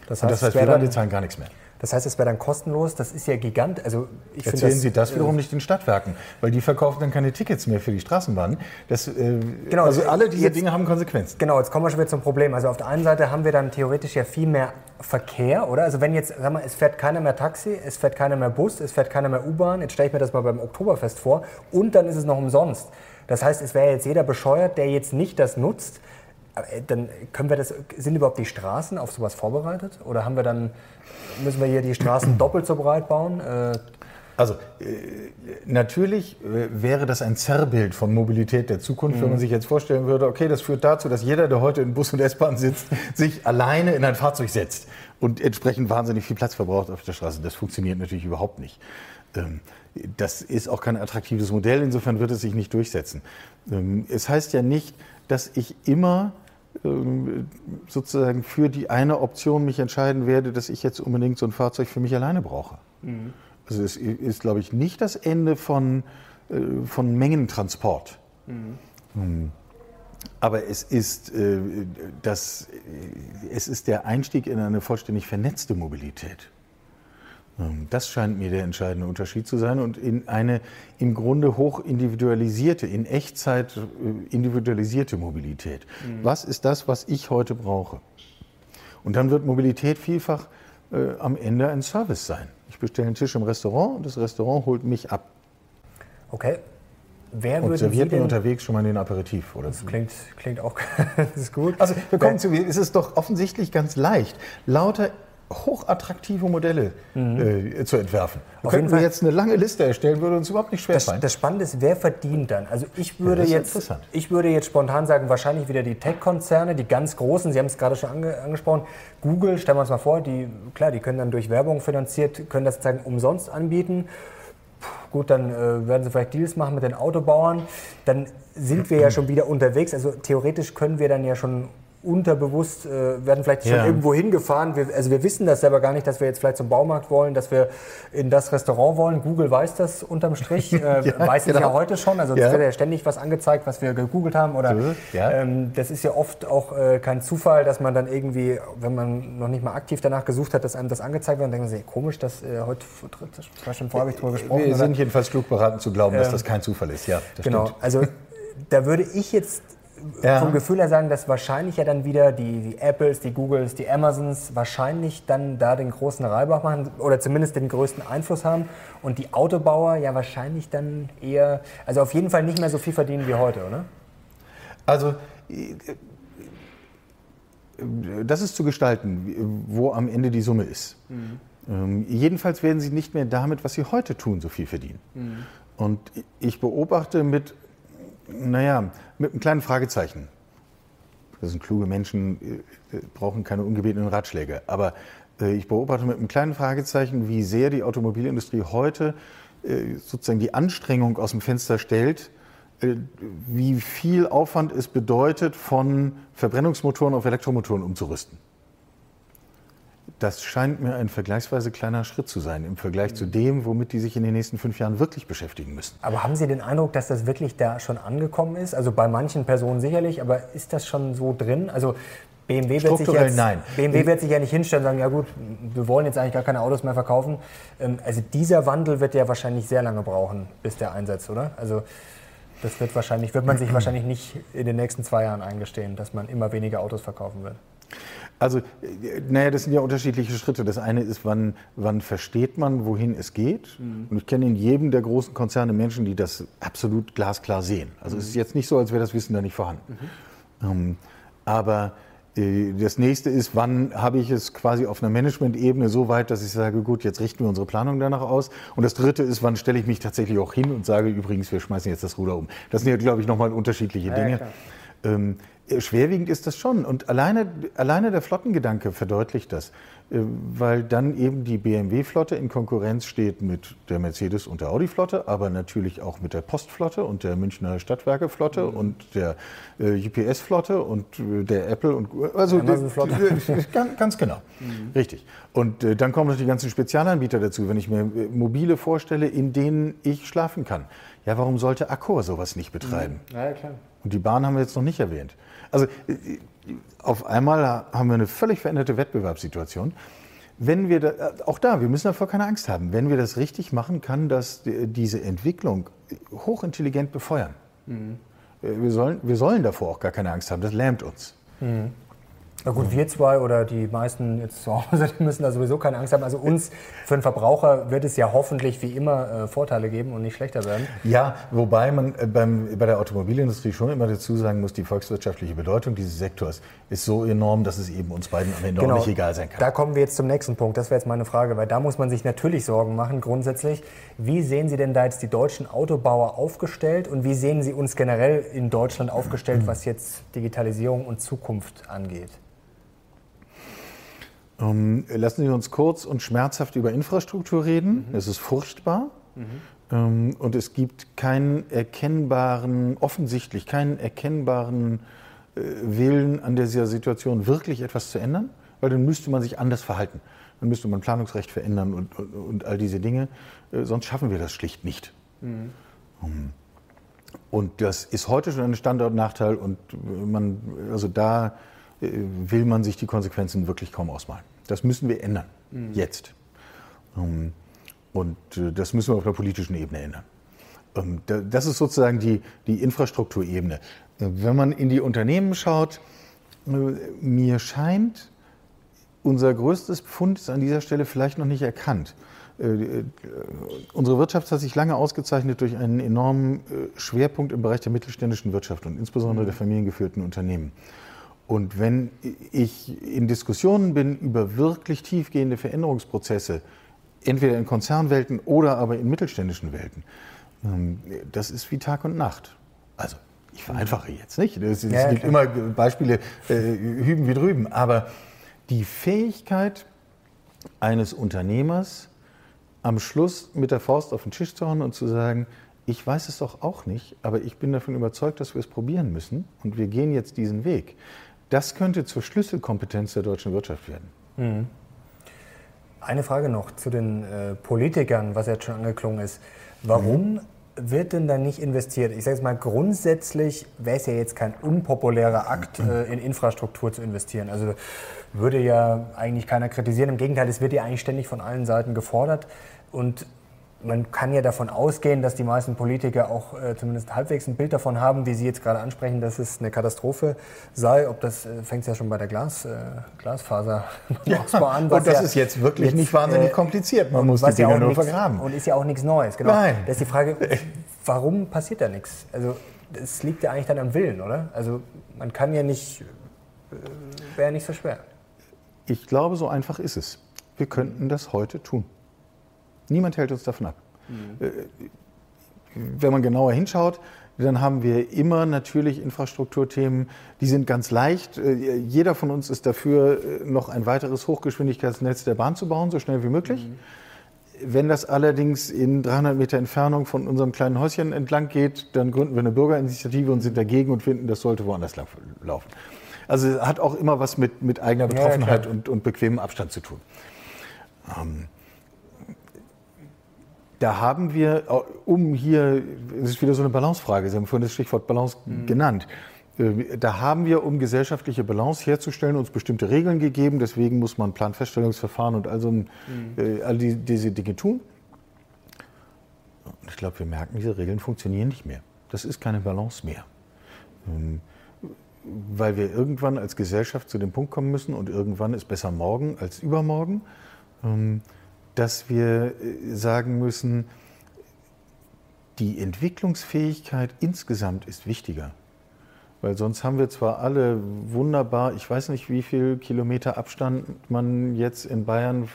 Das heißt, Und das heißt wir dann, zahlen gar nichts mehr. Das heißt, es wäre dann kostenlos. Das ist ja gigant. Also ich Erzählen das, Sie das wiederum äh, nicht den Stadtwerken, weil die verkaufen dann keine Tickets mehr für die Straßenbahn. Das, äh, genau, also alle diese jetzt, Dinge haben Konsequenzen. Genau, jetzt kommen wir schon wieder zum Problem. Also auf der einen Seite haben wir dann theoretisch ja viel mehr Verkehr, oder? Also wenn jetzt, sag mal, es fährt keiner mehr Taxi, es fährt keiner mehr Bus, es fährt keiner mehr U-Bahn. Jetzt stelle ich mir das mal beim Oktoberfest vor. Und dann ist es noch umsonst. Das heißt, es wäre jetzt jeder bescheuert, der jetzt nicht das nutzt, dann können wir das, sind überhaupt die Straßen auf sowas vorbereitet? Oder haben wir dann, müssen wir hier die Straßen doppelt so breit bauen? Äh, also äh, natürlich wäre das ein Zerrbild von Mobilität der Zukunft, mhm. wenn man mhm. sich jetzt vorstellen würde, okay, das führt dazu, dass jeder, der heute in Bus und S-Bahn sitzt, sich alleine in ein Fahrzeug setzt und entsprechend wahnsinnig viel Platz verbraucht auf der Straße. Das funktioniert natürlich überhaupt nicht. Ähm, das ist auch kein attraktives Modell, insofern wird es sich nicht durchsetzen. Ähm, es heißt ja nicht, dass ich immer sozusagen für die eine Option mich entscheiden werde, dass ich jetzt unbedingt so ein Fahrzeug für mich alleine brauche. Mhm. Also es ist, glaube ich, nicht das Ende von, äh, von Mengentransport. Mhm. Hm. Aber es ist, äh, das, es ist der Einstieg in eine vollständig vernetzte Mobilität. Ähm, das scheint mir der entscheidende Unterschied zu sein und in eine im Grunde hoch individualisierte, in Echtzeit äh, individualisierte Mobilität. Mhm. Was ist das, was ich heute brauche? Und dann wird Mobilität vielfach äh, am Ende ein Service sein. Ich bestelle einen Tisch im Restaurant und das Restaurant holt mich ab. Okay. Wer und serviert mir unterwegs schon mal den Aperitif, oder? Das klingt, klingt auch ganz gut. Also wir kommen zu, es ist doch offensichtlich ganz leicht, lauter hochattraktive Modelle mhm. äh, zu entwerfen. Wir könnten wir jetzt eine lange Liste erstellen, würde uns überhaupt nicht schwerfallen. Das, das Spannende ist, wer verdient dann? Also ich würde, ja, jetzt, ich würde jetzt spontan sagen, wahrscheinlich wieder die Tech-Konzerne, die ganz großen, Sie haben es gerade schon ange angesprochen, Google, stellen wir uns mal vor, die, klar, die können dann durch Werbung finanziert, können das sozusagen umsonst anbieten. Puh, gut, dann äh, werden sie vielleicht Deals machen mit den Autobauern. Dann sind wir ja schon wieder unterwegs. Also theoretisch können wir dann ja schon unterbewusst äh, werden vielleicht schon ja. irgendwo hingefahren. Wir, also wir wissen das selber gar nicht, dass wir jetzt vielleicht zum Baumarkt wollen, dass wir in das Restaurant wollen. Google weiß das unterm Strich, äh, ja, weiß es genau. ja heute schon. Also es ja. wird ja ständig was angezeigt, was wir gegoogelt haben. Oder ähm, das ist ja oft auch äh, kein Zufall, dass man dann irgendwie, wenn man noch nicht mal aktiv danach gesucht hat, dass einem das angezeigt wird, und denken sie, komisch, dass äh, heute das schon vorher habe ich drüber gesprochen. Wir sind jedenfalls klug beraten zu glauben, dass das kein Zufall ist. Ja, genau. Stimmt. Also da würde ich jetzt ja. vom Gefühl her sagen, dass wahrscheinlich ja dann wieder die, die, Apples, die Googles, die Amazons wahrscheinlich dann da den großen Reibach machen oder zumindest den größten Einfluss haben und die Autobauer ja wahrscheinlich dann eher, also auf jeden Fall nicht mehr so viel verdienen wie heute, oder? Also das ist zu gestalten, wo am Ende die Summe ist. Mhm. Ähm, jedenfalls werden sie nicht mehr damit, was sie heute tun, so viel verdienen. Mhm. Und ich beobachte mit naja, mit einem kleinen Fragezeichen. Das sind kluge Menschen, äh, brauchen keine ungebetenen Ratschläge. Aber äh, ich beobachte mit einem kleinen Fragezeichen, wie sehr die Automobilindustrie heute äh, sozusagen die Anstrengung aus dem Fenster stellt, wie viel Aufwand es bedeutet, von Verbrennungsmotoren auf Elektromotoren umzurüsten. Das scheint mir ein vergleichsweise kleiner Schritt zu sein im Vergleich zu dem, womit die sich in den nächsten fünf Jahren wirklich beschäftigen müssen. Aber haben Sie den Eindruck, dass das wirklich da schon angekommen ist? Also bei manchen Personen sicherlich, aber ist das schon so drin? Also BMW wird, sich jetzt, nein. BMW wird sich ja nicht hinstellen und sagen, ja gut, wir wollen jetzt eigentlich gar keine Autos mehr verkaufen. Ähm, also dieser Wandel wird ja wahrscheinlich sehr lange brauchen, bis der einsetzt, oder? Also das wird wahrscheinlich, wird man sich wahrscheinlich nicht in den nächsten zwei Jahren eingestehen, dass man immer weniger Autos verkaufen wird. Also, naja, das sind ja unterschiedliche Schritte. Das eine ist, wann, wann versteht man, wohin es geht. Mhm. Und ich kenne in jedem der großen Konzerne Menschen, die das absolut glasklar sehen. Also mhm. es ist jetzt nicht so, als wäre das Wissen da nicht vorhanden. Mhm. Ähm, aber äh, das nächste ist, wann habe ich es quasi auf einer Management-Ebene so weit, dass ich sage, gut, jetzt richten wir unsere Planung danach aus. Und das dritte ist, wann stelle ich mich tatsächlich auch hin und sage, übrigens, wir schmeißen jetzt das Ruder um. Das sind ja, glaube ich, nochmal unterschiedliche Dinge. Ja, schwerwiegend ist das schon. Und alleine, alleine der Flottengedanke verdeutlicht das, äh, weil dann eben die BMW-Flotte in Konkurrenz steht mit der Mercedes- und der Audi-Flotte, aber natürlich auch mit der Postflotte und der Münchner Stadtwerke-Flotte mhm. und der äh, UPS-Flotte und äh, der Apple und also der, ganz, ganz, genau, mhm. richtig. Und äh, dann kommen noch die ganzen Spezialanbieter dazu, wenn ich mir äh, mobile vorstelle, in denen ich schlafen kann. Ja, warum sollte Accor sowas nicht betreiben? Mhm. Ja, klar. Und die Bahn haben wir jetzt noch nicht erwähnt. Also auf einmal haben wir eine völlig veränderte Wettbewerbssituation. Wenn wir da, auch da, wir müssen davor keine Angst haben. Wenn wir das richtig machen, kann das diese Entwicklung hochintelligent befeuern. Mhm. Wir, sollen, wir sollen davor auch gar keine Angst haben. Das lähmt uns. Mhm. Na gut, wir zwei oder die meisten jetzt zu Hause, die müssen da sowieso keine Angst haben. Also uns, für den Verbraucher, wird es ja hoffentlich wie immer äh, Vorteile geben und nicht schlechter werden. Ja, wobei man äh, beim, bei der Automobilindustrie schon immer dazu sagen muss, die volkswirtschaftliche Bedeutung dieses Sektors ist so enorm, dass es eben uns beiden am Ende genau, auch nicht egal sein kann. Da kommen wir jetzt zum nächsten Punkt. Das wäre jetzt meine Frage, weil da muss man sich natürlich Sorgen machen grundsätzlich. Wie sehen Sie denn da jetzt die deutschen Autobauer aufgestellt und wie sehen Sie uns generell in Deutschland aufgestellt, was jetzt Digitalisierung und Zukunft angeht? Ähm, lassen Sie uns kurz und schmerzhaft über Infrastruktur reden. Mhm. Es ist furchtbar. Mhm. Ähm, und es gibt keinen erkennbaren, offensichtlich keinen erkennbaren äh, Willen an dieser Situation wirklich etwas zu ändern, weil dann müsste man sich anders verhalten. Dann müsste man Planungsrecht verändern und, und, und all diese Dinge. Äh, sonst schaffen wir das schlicht nicht. Mhm. Um, und das ist heute schon ein Standortnachteil und man, also da äh, will man sich die Konsequenzen wirklich kaum ausmalen. Das müssen wir ändern, mhm. jetzt. Ähm, und äh, das müssen wir auf der politischen Ebene ändern. Ähm, das ist sozusagen die, die Infrastrukturebene. Äh, wenn man in die Unternehmen schaut, mir scheint, unser größtes Pfund ist an dieser Stelle vielleicht noch nicht erkannt. äh, unsere Wirtschaft hat sich lange ausgezeichnet durch einen enormen äh, Schwerpunkt im Bereich der mittelständischen Wirtschaft und insbesondere der familiengeführten Unternehmen. Und wenn ich in Diskussionen bin über wirklich tiefgehende Veränderungsprozesse, entweder in Konzernwelten oder aber in mittelständischen Welten, ähm, das ist wie Tag und Nacht. Also ich vereinfache jetzt nicht. Es, ja, gibt klar. immer Beispiele äh, hüben wie drüben. Aber die Fähigkeit eines Unternehmers, am Schluss mit der Faust auf den Tisch zu hauen und zu sagen, ich weiß es doch auch nicht, aber ich bin davon überzeugt, dass wir es probieren müssen und wir gehen jetzt diesen Weg. Das könnte zur Schlüsselkompetenz der deutschen Wirtschaft werden. Mhm. Eine Frage noch zu den äh, Politikern, was jetzt schon angeklungen ist. Warum mhm. wird denn da nicht investiert? Ich sage es mal, grundsätzlich wäre es ja jetzt kein unpopulärer Akt, äh, in Infrastruktur zu investieren. Also würde ja eigentlich keiner kritisieren. Im Gegenteil, es wird ja eigentlich ständig von allen Seiten gefordert. Und man kann ja davon ausgehen, dass die meisten Politiker auch äh, zumindest halbwegs ein Bild davon haben, wie Sie jetzt gerade ansprechen, dass es eine Katastrophe sei. Ob das äh, fängt ja schon bei der Glas, äh, Glasfaser ja. an. und das ja ist jetzt wirklich jetzt, nicht wahnsinnig äh, kompliziert. Man muss die Dinger ja nur nix, vergraben. Und ist ja auch nichts Neues. Genau. Nein. Das ist die Frage, warum passiert da nichts? Also es liegt ja eigentlich dann am Willen, oder? Also man kann ja nicht, äh, wäre nicht so schwer. Ich glaube, so einfach ist es. Wir könnten das heute tun. Niemand hält uns davon ab. Mhm. Wenn man genauer hinschaut, dann haben wir immer natürlich Infrastrukturthemen, die sind ganz leicht. Äh, jeder von uns ist dafür, äh, noch ein weiteres Hochgeschwindigkeitsnetz der Bahn zu bauen, so schnell wie möglich. Mhm. Wenn das allerdings in 300 Meter Entfernung von unserem kleinen Häuschen entlang geht, dann gründen wir eine Bürgerinitiative und sind dagegen und finden, das sollte woanders laufen. Also hat auch immer was mit, mit eigener Betroffenheit ja, und, und bequemem Abstand zu tun. Ähm, da haben wir, äh, um hier, es ist wieder so eine Balancefrage, Sie haben vorhin das Stichwort Balance mhm. genannt. Äh, da haben wir, um gesellschaftliche Balance herzustellen, uns bestimmte Regeln gegeben. Deswegen muss man Planfeststellungsverfahren und also mhm. äh, all die, diese Dinge tun. Und ich glaube, wir merken, diese Regeln funktionieren nicht mehr. Das ist keine Balance mehr. Ähm, weil wir irgendwann als Gesellschaft zu dem Punkt kommen müssen und irgendwann ist besser morgen als übermorgen. Ähm, dass wir äh, sagen müssen, die Entwicklungsfähigkeit insgesamt ist wichtiger. Weil sonst haben wir zwar alle wunderbar, ich weiß nicht, wie viel Kilometer Abstand man jetzt in Bayern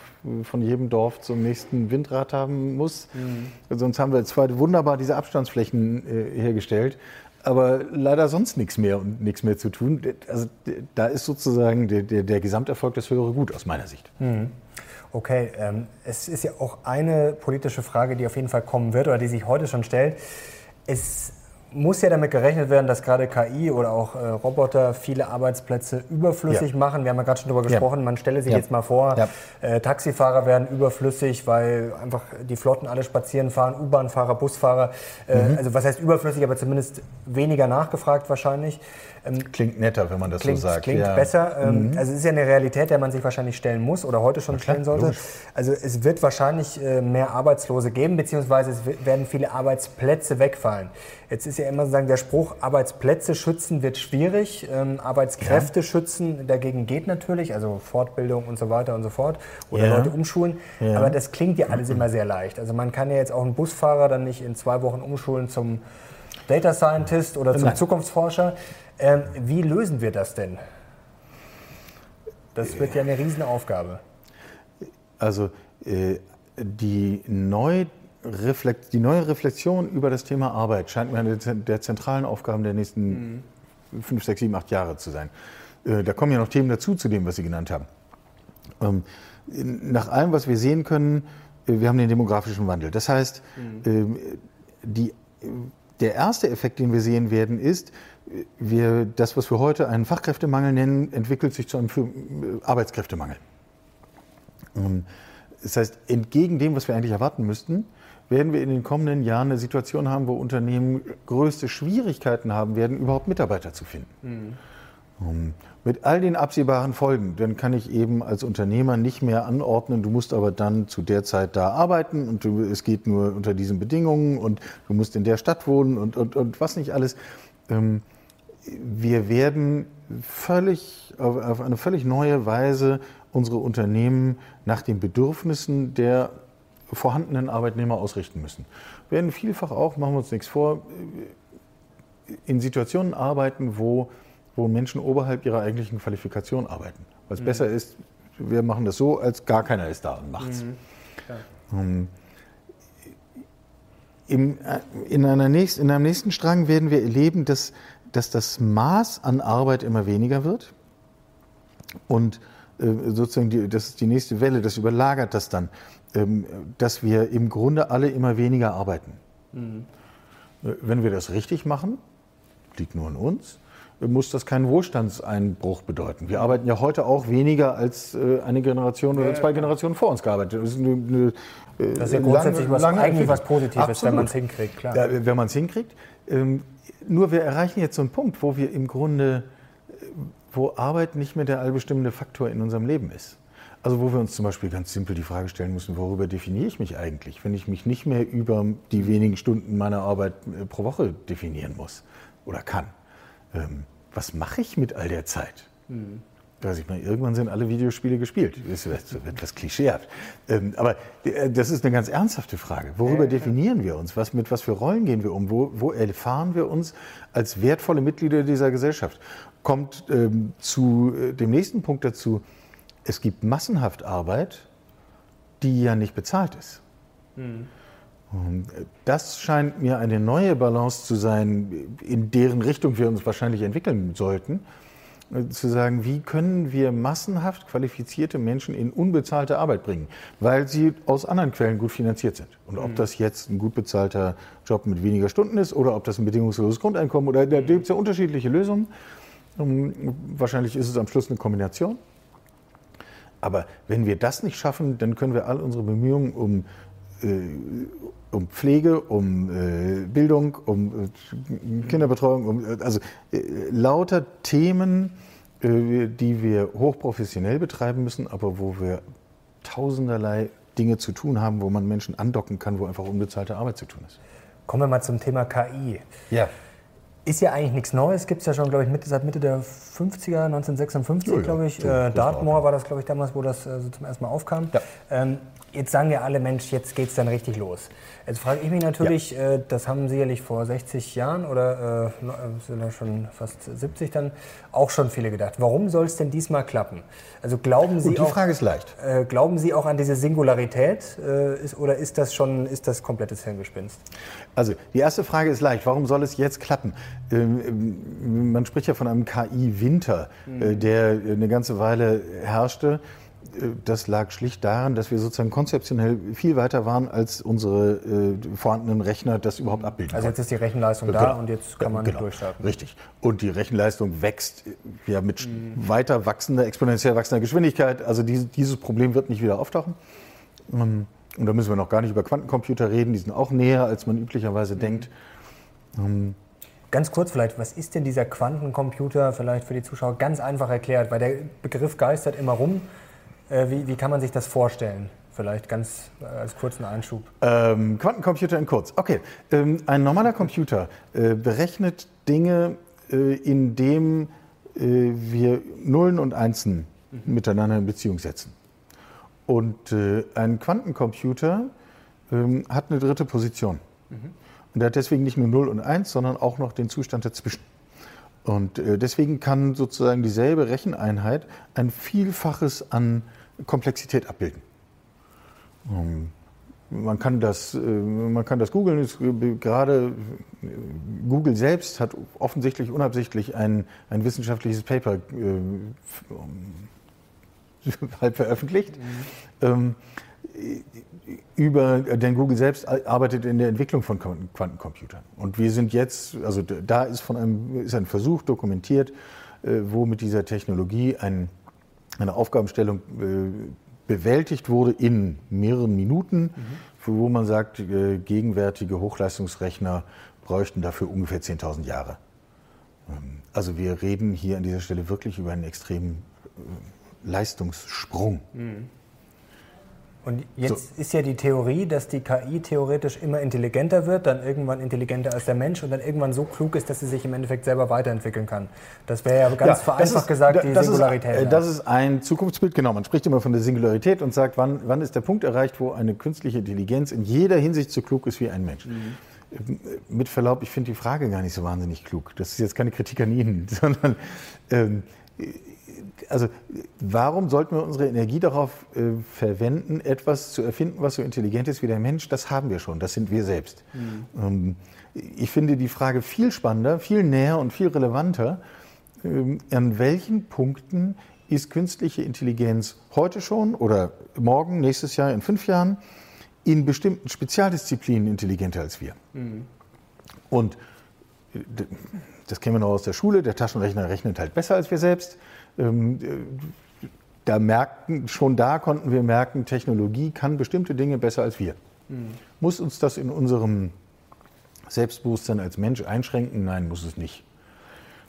von jedem Dorf zum nächsten Windrad haben muss. Mhm. Sonst haben wir zwar wunderbar diese Abstandsflächen äh, hergestellt, aber leider sonst nichts mehr und nichts mehr zu tun. Also da ist sozusagen der, der, der Gesamterfolg das höhere Gut aus meiner Sicht. Mhm. Okay, ähm, es ist ja auch eine politische Frage, die auf jeden Fall kommen wird oder die sich heute schon stellt. Es muss ja damit gerechnet werden, dass gerade KI oder auch äh, Roboter viele Arbeitsplätze überflüssig ja. machen. Wir haben ja gerade schon darüber gesprochen. Ja. Man stelle sich ja. jetzt mal vor, äh, Taxifahrer werden überflüssig, weil einfach die Flotten alle spazieren fahren, U-Bahn-Fahrer, Busfahrer. Äh, mhm. Also was heißt überflüssig, aber zumindest weniger nachgefragt wahrscheinlich. Ähm, klingt netter, wenn man das klingt, so sagt. Klingt ja. besser. Ähm, mhm. Also es ist ja eine Realität, der man sich wahrscheinlich stellen muss oder heute schon klar, stellen sollte. Logisch. Also es wird wahrscheinlich äh, mehr Arbeitslose geben, beziehungsweise es werden viele Arbeitsplätze wegfallen. Jetzt ist ja immer sozusagen der Spruch, Arbeitsplätze schützen wird schwierig, ähm, Arbeitskräfte ja. schützen dagegen geht natürlich, also Fortbildung und so weiter und so fort oder ja. Leute umschulen. Aber das klingt ja alles immer sehr leicht. Also man kann ja jetzt auch einen Busfahrer dann nicht in zwei Wochen umschulen zum Data Scientist oder zum Nein. Zukunftsforscher. Ähm, wie lösen wir das denn? Das wird ja eine Riesenaufgabe. Also äh, die, neu die neue Reflexion über das Thema Arbeit scheint mir eine der zentralen Aufgaben der nächsten mhm. fünf, sechs, sieben, acht Jahre zu sein. Äh, da kommen ja noch Themen dazu, zu dem, was Sie genannt haben. Ähm, nach allem, was wir sehen können, äh, wir haben den demografischen Wandel. Das heißt, mhm. äh, die, der erste Effekt, den wir sehen werden, ist, wir, das, was wir heute einen Fachkräftemangel nennen, entwickelt sich zu einem Arbeitskräftemangel. Ähm, das heißt, entgegen dem, was wir eigentlich erwarten müssten, werden wir in den kommenden Jahren eine Situation haben, wo Unternehmen größte Schwierigkeiten haben werden, überhaupt Mitarbeiter zu finden. Mhm. Um, mit all den absehbaren Folgen, dann kann ich eben als Unternehmer nicht mehr anordnen, du musst aber dann zu der Zeit da arbeiten und du, es geht nur unter diesen Bedingungen und du musst in der Stadt wohnen und, und, und was nicht alles. Ähm, wir werden völlig, auf, auf eine völlig neue Weise unsere Unternehmen nach den Bedürfnissen der vorhandenen Arbeitnehmer ausrichten müssen. Wir werden vielfach auch, machen wir uns nichts vor, in Situationen arbeiten, wo, wo Menschen oberhalb ihrer eigentlichen Qualifikation arbeiten. Weil es mhm. besser ist, wir machen das so, als gar keiner ist da und macht's. Mhm. Ähm, im, äh, in, einer nächsten, in einem nächsten Strang werden wir erleben, dass, dass das Maß an Arbeit immer weniger wird. Und äh, sozusagen, die, das ist die nächste Welle, das überlagert das dann, ähm, dass wir im Grunde alle immer weniger arbeiten. Mhm. Äh, wenn wir das richtig machen, liegt nur an uns, muss das keinen Wohlstandseinbruch bedeuten. Wir arbeiten ja heute auch weniger als äh, eine Generation oder zwei Generationen vor uns gearbeitet. Das ist, eine, eine, äh, das ist ja grundsätzlich lange, was, lange eigentlich was Positives, Absolut. wenn man es hinkriegt. Klar. Ja, wenn man es hinkriegt. Nur wir erreichen jetzt so einen Punkt, wo wir im Grunde, wo Arbeit nicht mehr der allbestimmende Faktor in unserem Leben ist. Also wo wir uns zum Beispiel ganz simpel die Frage stellen müssen, worüber definiere ich mich eigentlich, wenn ich mich nicht mehr über die wenigen Stunden meiner Arbeit äh, pro Woche definieren muss oder kann. Ähm, was mache ich mit all der Zeit? Mhm. Also ich meine, irgendwann sind alle Videospiele gespielt. Das wird etwas klischeehaft. Ähm, aber äh, das ist eine ganz ernsthafte Frage. Worüber definieren wir uns? Was, mit was für Rollen gehen wir um? Wo, wo erfahren wir uns als wertvolle Mitglieder dieser Gesellschaft? Kommt ähm, zu äh, dem nächsten Punkt dazu, es gibt massenhaft Arbeit, die ja nicht bezahlt ist. Mhm. Und das scheint mir eine neue Balance zu sein, in deren Richtung wir uns wahrscheinlich entwickeln sollten. Zu sagen, wie können wir massenhaft qualifizierte Menschen in unbezahlte Arbeit bringen, weil sie aus anderen Quellen gut finanziert sind. Und ob mhm. das jetzt ein gut bezahlter Job mit weniger Stunden ist oder ob das ein bedingungsloses Grundeinkommen oder da gibt es ja unterschiedliche Lösungen. Wahrscheinlich ist es am Schluss eine Kombination. Aber wenn wir das nicht schaffen, dann können wir all unsere Bemühungen um äh, um Pflege, um äh, Bildung, um äh, Kinderbetreuung, um, also lauter Themen, die wir hochprofessionell betreiben müssen, aber wo wir tausenderlei Dinge zu tun haben, wo man Menschen andocken kann, wo einfach unbezahlte Arbeit zu tun ist. Kommen wir mal zum Thema KI. Ja. Ist ja eigentlich nichts Neues, gibt es ja schon, glaube ich, Mitte, seit Mitte der 50er, 1956, ja, glaube ich. Ja, äh, Dartmoor war das, glaube ich, damals, wo das äh, so zum ersten Mal aufkam. Ja. Ähm, jetzt sagen ja alle, Mensch, jetzt geht es dann richtig los. Jetzt frage ich mich natürlich, ja. äh, das haben sicherlich vor 60 Jahren oder äh, äh, sind ja schon fast 70 dann auch schon viele gedacht. Warum soll es denn diesmal klappen? Also glauben Sie Gut, die auch, Frage ist leicht. Äh, glauben Sie auch an diese Singularität äh, ist, oder ist das schon ist das komplettes Hirngespinst? Also die erste Frage ist leicht. Warum soll es jetzt klappen? Ähm, ähm man spricht ja von einem KI-Winter, mhm. Äh, der eine ganze Weile herrschte das lag schlicht daran, dass wir sozusagen konzeptionell viel weiter waren, als unsere äh, vorhandenen Rechner das überhaupt abbilden. Also jetzt ist die Rechenleistung genau. da und jetzt kann man genau. durchstarten. Richtig. Und die Rechenleistung wächst ja mit mhm. weiter wachsender, exponentiell wachsender Geschwindigkeit. Also dieses, dieses Problem wird nicht wieder auftauchen. Ähm, und da müssen wir noch gar nicht über Quantencomputer reden. Die sind auch näher, als man üblicherweise mhm. denkt. Ähm, Ganz kurz vielleicht, was ist denn dieser Quantencomputer vielleicht für die Zuschauer ganz einfach erklärt? Weil der Begriff geistert immer rum. Äh, wie, wie kann man sich das vorstellen? Vielleicht ganz äh, als kurzen Einschub. Ähm, Quantencomputer in kurz. Okay. Ähm, ein normaler Computer äh, berechnet Dinge, äh, indem äh, wir Nullen und Einsen mhm. miteinander in Beziehung setzen. Und äh, ein Quantencomputer ähm, hat eine dritte Position. Mhm. Und er hat deswegen nicht nur 0 und 1, sondern auch noch den Zustand dazwischen. Und äh, deswegen kann sozusagen dieselbe Recheneinheit ein Vielfaches an Komplexität abbilden. Ähm, man kann das, äh, man kann das googeln. Äh, gerade Google selbst hat offensichtlich unabsichtlich ein, ein wissenschaftliches Paper halb veröffentlicht. Mhm. Ähm, über, denn Google selbst arbeitet in der Entwicklung von Quantencomputern. Und wir sind jetzt, also da ist, von einem, ist ein Versuch dokumentiert, äh, wo mit dieser Technologie ein, eine Aufgabenstellung äh, bewältigt wurde in mehreren Minuten, mhm. wo man sagt, äh, gegenwärtige Hochleistungsrechner bräuchten dafür ungefähr 10.000 Jahre. Ähm, also wir reden hier an dieser Stelle wirklich über einen extremen Leistungssprung. Mhm. Und jetzt so. ist ja die Theorie, dass die KI theoretisch immer intelligenter wird, dann irgendwann intelligenter als der Mensch und dann irgendwann so klug ist, dass sie sich im Endeffekt selber weiterentwickeln kann. Das wäre ja ganz ja, vereinfacht ist, gesagt die das Singularität. Ist, äh, das ist ein Zukunftsbild, genau. Man spricht immer von der Singularität und sagt, wann, wann ist der Punkt erreicht, wo eine künstliche Intelligenz in jeder Hinsicht so klug ist wie ein Mensch. Mhm mit Verlaub, ich finde die Frage gar nicht so wahnsinnig klug. Das ist jetzt keine Kritik an Ihnen, sondern ähm, also warum sollten wir unsere Energie darauf äh, verwenden, etwas zu erfinden, was so intelligent ist wie der Mensch? Das haben wir schon, das sind wir selbst. Mhm. Ähm, ich finde die Frage viel spannender, viel näher und viel relevanter. Ähm, an welchen Punkten ist künstliche Intelligenz heute schon oder morgen, nächstes Jahr, in fünf Jahren in bestimmten Spezialdisziplinen intelligenter als wir? Mhm. Und äh, das kennen wir noch aus der Schule, der Taschenrechner rechnet halt besser als wir selbst. Ähm, da merkten, schon da konnten wir merken, Technologie kann bestimmte Dinge besser als wir. Mhm. Muss uns das in unserem Selbstbewusstsein als Mensch einschränken? Nein, muss es nicht.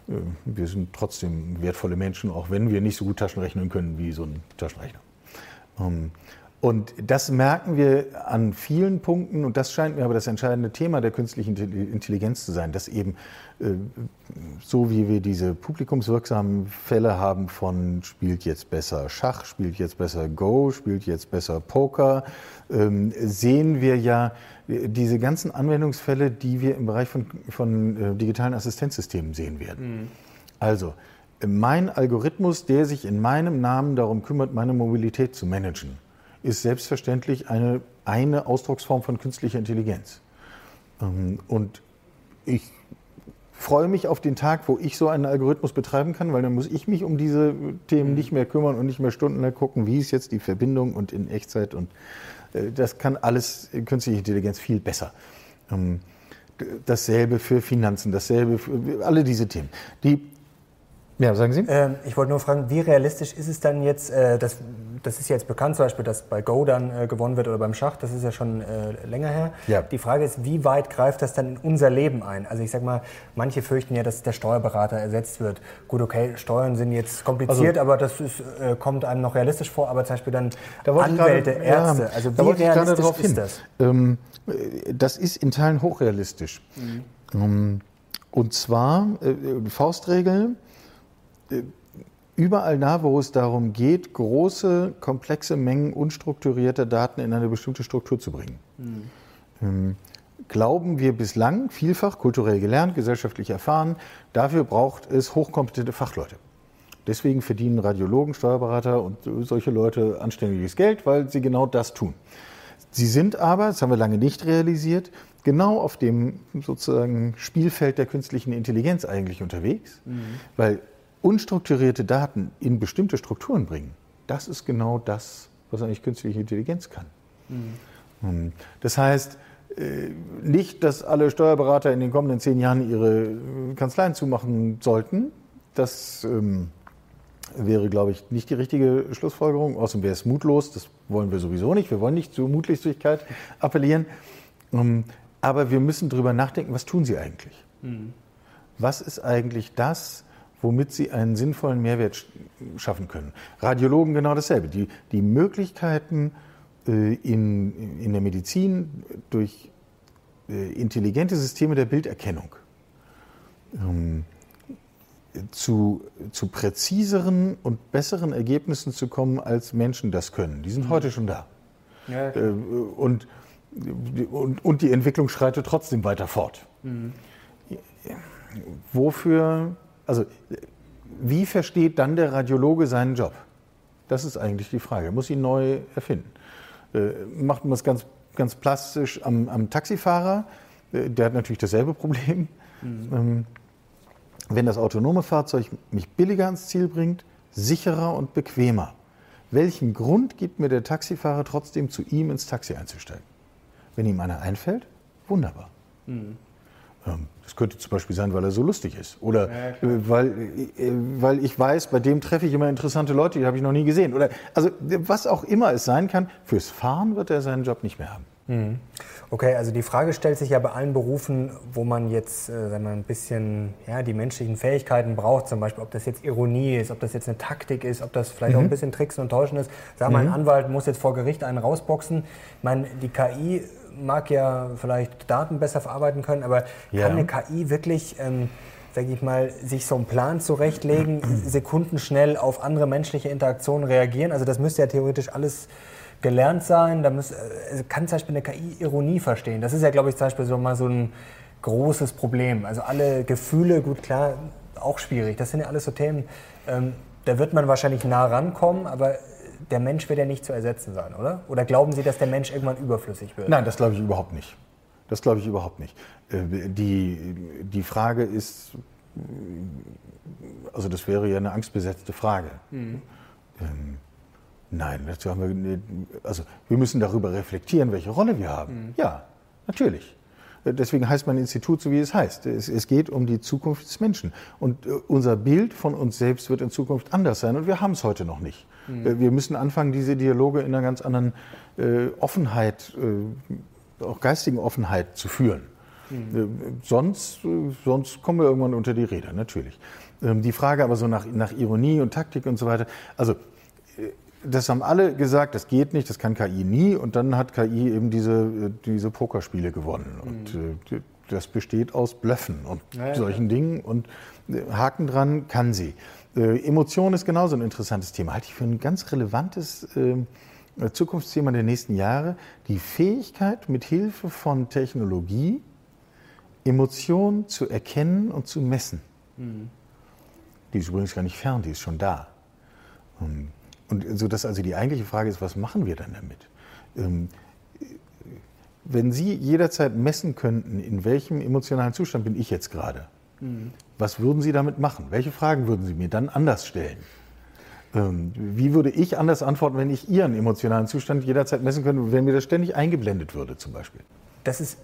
Äh, wir sind trotzdem wertvolle Menschen, auch wenn wir nicht so gut Taschen rechnen können wie so ein Taschenrechner. Und das merken wir an vielen Punkten und das scheint mir aber das entscheidende Thema der künstlichen Intelligenz zu sein, dass eben äh, so wie wir diese publikumswirksamen Fälle haben von spielt jetzt besser Schach, spielt jetzt besser Go, spielt jetzt besser Poker, ähm, sehen wir ja diese ganzen Anwendungsfälle, die wir im Bereich von, von äh, digitalen Assistenzsystemen sehen werden. Mhm. Also, mein Algorithmus, der sich in meinem Namen darum kümmert, meine Mobilität zu managen ist selbstverständlich eine, eine Ausdrucksform von künstlicher Intelligenz. Ähm, und ich freue mich auf den Tag, wo ich so einen Algorithmus betreiben kann, weil dann muss ich mich um diese Themen nicht mehr kümmern und nicht mehr stundenlang gucken, wie ist jetzt die Verbindung und in Echtzeit. Und äh, das kann alles künstliche Intelligenz viel besser. Ähm, dasselbe für Finanzen, dasselbe für alle diese Themen. Die ja, sagen Sie? Ähm, ich wollte nur fragen, wie realistisch ist es dann jetzt, äh, das, das ist jetzt bekannt zum Beispiel, dass bei Go dann äh, gewonnen wird oder beim Schach, das ist ja schon äh, länger her. Ja. Die Frage ist, wie weit greift das dann in unser Leben ein? Also ich sag mal, manche fürchten ja, dass der Steuerberater ersetzt wird. Gut, okay, Steuern sind jetzt kompliziert, also, aber das ist, äh, kommt einem noch realistisch vor, aber zum Beispiel dann da Anwälte, grade, Ärzte, ja, also wie realistisch ist hin. das? Ähm, das ist in Teilen hochrealistisch. Mhm. Um, und zwar, äh, Faustregel, äh, überall da, wo es darum geht, große, komplexe Mengen unstrukturierter Daten in eine bestimmte Struktur zu bringen. Mhm. glauben wir bislang, vielfach kulturell gelernt, gesellschaftlich erfahren, dafür braucht es hochkompetente Fachleute. Deswegen verdienen Radiologen, Steuerberater und solche Leute anständiges Geld, weil sie genau das tun. Sie sind aber, das haben wir lange nicht realisiert, genau auf dem sozusagen Spielfeld der künstlichen Intelligenz eigentlich unterwegs, mhm. weil unstrukturierte Daten in bestimmte Strukturen bringen, das ist genau das, was eigentlich künstliche Intelligenz kann. Mhm. Das heißt, äh, nicht, dass alle Steuerberater in den kommenden zehn Jahren ihre Kanzleien zumachen sollten. Das ähm, wäre, glaube ich, nicht die richtige Schlussfolgerung. Außerdem wäre es mutlos. Das wollen wir sowieso nicht. Wir wollen nicht zur Mutlosigkeit appellieren. Ähm, aber wir müssen darüber nachdenken, was tun sie eigentlich? Mhm. Was ist eigentlich das, womit sie einen sinnvollen Mehrwert schaffen können. Radiologen genau dasselbe. Die, die Möglichkeiten äh, in, in der Medizin durch äh, intelligente Systeme der Bilderkennung ähm, zu, zu präziseren und besseren Ergebnissen zu kommen, als Menschen das können. Die sind mhm. heute schon da. Ja, äh, und, und, und die Entwicklung schreitet trotzdem weiter fort. Mhm. Wofür also wie versteht dann der Radiologe seinen Job? Das ist eigentlich die Frage. Er muss ihn neu erfinden. Äh, macht man es ganz, ganz plastisch am, am Taxifahrer? Äh, der hat natürlich dasselbe Problem. Mhm. Ähm, wenn das autonome Fahrzeug mich billiger ans Ziel bringt, sicherer und bequemer, welchen Grund gibt mir der Taxifahrer trotzdem, zu ihm ins Taxi einzusteigen? Wenn ihm einer einfällt, wunderbar. Mhm. Ähm, das könnte zum Beispiel sein, weil er so lustig ist. Oder ja, äh, weil, äh, weil ich weiß, bei dem treffe ich immer interessante Leute, die habe ich noch nie gesehen. Oder also was auch immer es sein kann, fürs Fahren wird er seinen Job nicht mehr haben. Mhm. Okay, also die Frage stellt sich ja bei allen Berufen, wo man jetzt äh, sagen wir, ein bisschen ja, die menschlichen Fähigkeiten braucht, zum Beispiel, ob das jetzt Ironie ist, ob das jetzt eine Taktik ist, ob das vielleicht mhm. auch ein bisschen Tricksen und Täuschen ist. Sagen wir, mhm. ein Anwalt muss jetzt vor Gericht einen rausboxen. Ich meine, die KI mag ja vielleicht Daten besser verarbeiten können, aber ja. kann eine KI wirklich... Ähm, sage ich mal, sich so einen Plan zurechtlegen, sekundenschnell auf andere menschliche Interaktionen reagieren. Also das müsste ja theoretisch alles gelernt sein. Da muss, also kann zum Beispiel eine KI Ironie verstehen. Das ist ja, glaube ich, zum Beispiel so mal so ein großes Problem. Also alle Gefühle, gut klar, auch schwierig. Das sind ja alles so Themen, ähm, da wird man wahrscheinlich nah rankommen, aber der Mensch wird ja nicht zu ersetzen sein, oder? Oder glauben Sie, dass der Mensch irgendwann überflüssig wird? Nein, das glaube ich überhaupt nicht. Das glaube ich überhaupt nicht. Äh, die, die Frage ist, also das wäre ja eine angstbesetzte Frage. Mhm. Ähm, Nein, dazu haben wir, also wir müssen darüber reflektieren, welche Rolle wir haben. Mhm. Ja, natürlich. Deswegen heißt mein Institut so, wie es heißt. Es, es, geht um die Zukunft des Menschen. Und äh, unser Bild von uns selbst wird in Zukunft anders sein. Und wir haben es heute noch nicht. Mhm. Wir müssen anfangen, diese Dialoge in einer ganz anderen äh, Offenheit, äh, auch geistigen Offenheit zu führen. Mhm. Sonst, äh, sonst kommen wir irgendwann unter die Räder, natürlich. Ähm, die Frage aber so nach, nach Ironie und Taktik und so weiter. Also das haben alle gesagt, das geht nicht, das kann KI nie. Und dann hat KI eben diese, diese Pokerspiele gewonnen. Und mhm. äh, das besteht aus Blöffen und ja, solchen ja. Dingen. Und äh, Haken dran kann sie. Äh, Emotion ist genauso ein interessantes Thema. Halte ich für ein ganz relevantes ähm, Zukunftsthema der nächsten Jahre. Die Fähigkeit, mit Hilfe von Technologie Emotionen zu erkennen und zu messen. Mhm. Die ist übrigens gar nicht fern, die ist schon da. Ähm, und so dass also die eigentliche Frage ist, was machen wir dann damit? Ähm, wenn Sie jederzeit messen könnten, in welchem emotionalen Zustand bin ich jetzt gerade, mhm. was würden Sie damit machen? Welche Fragen würden Sie mir dann anders stellen? Ähm, wie würde ich anders antworten, wenn ich Ihren emotionalen Zustand jederzeit messen könnte, wenn mir das ständig eingeblendet würde zum Beispiel? Das ist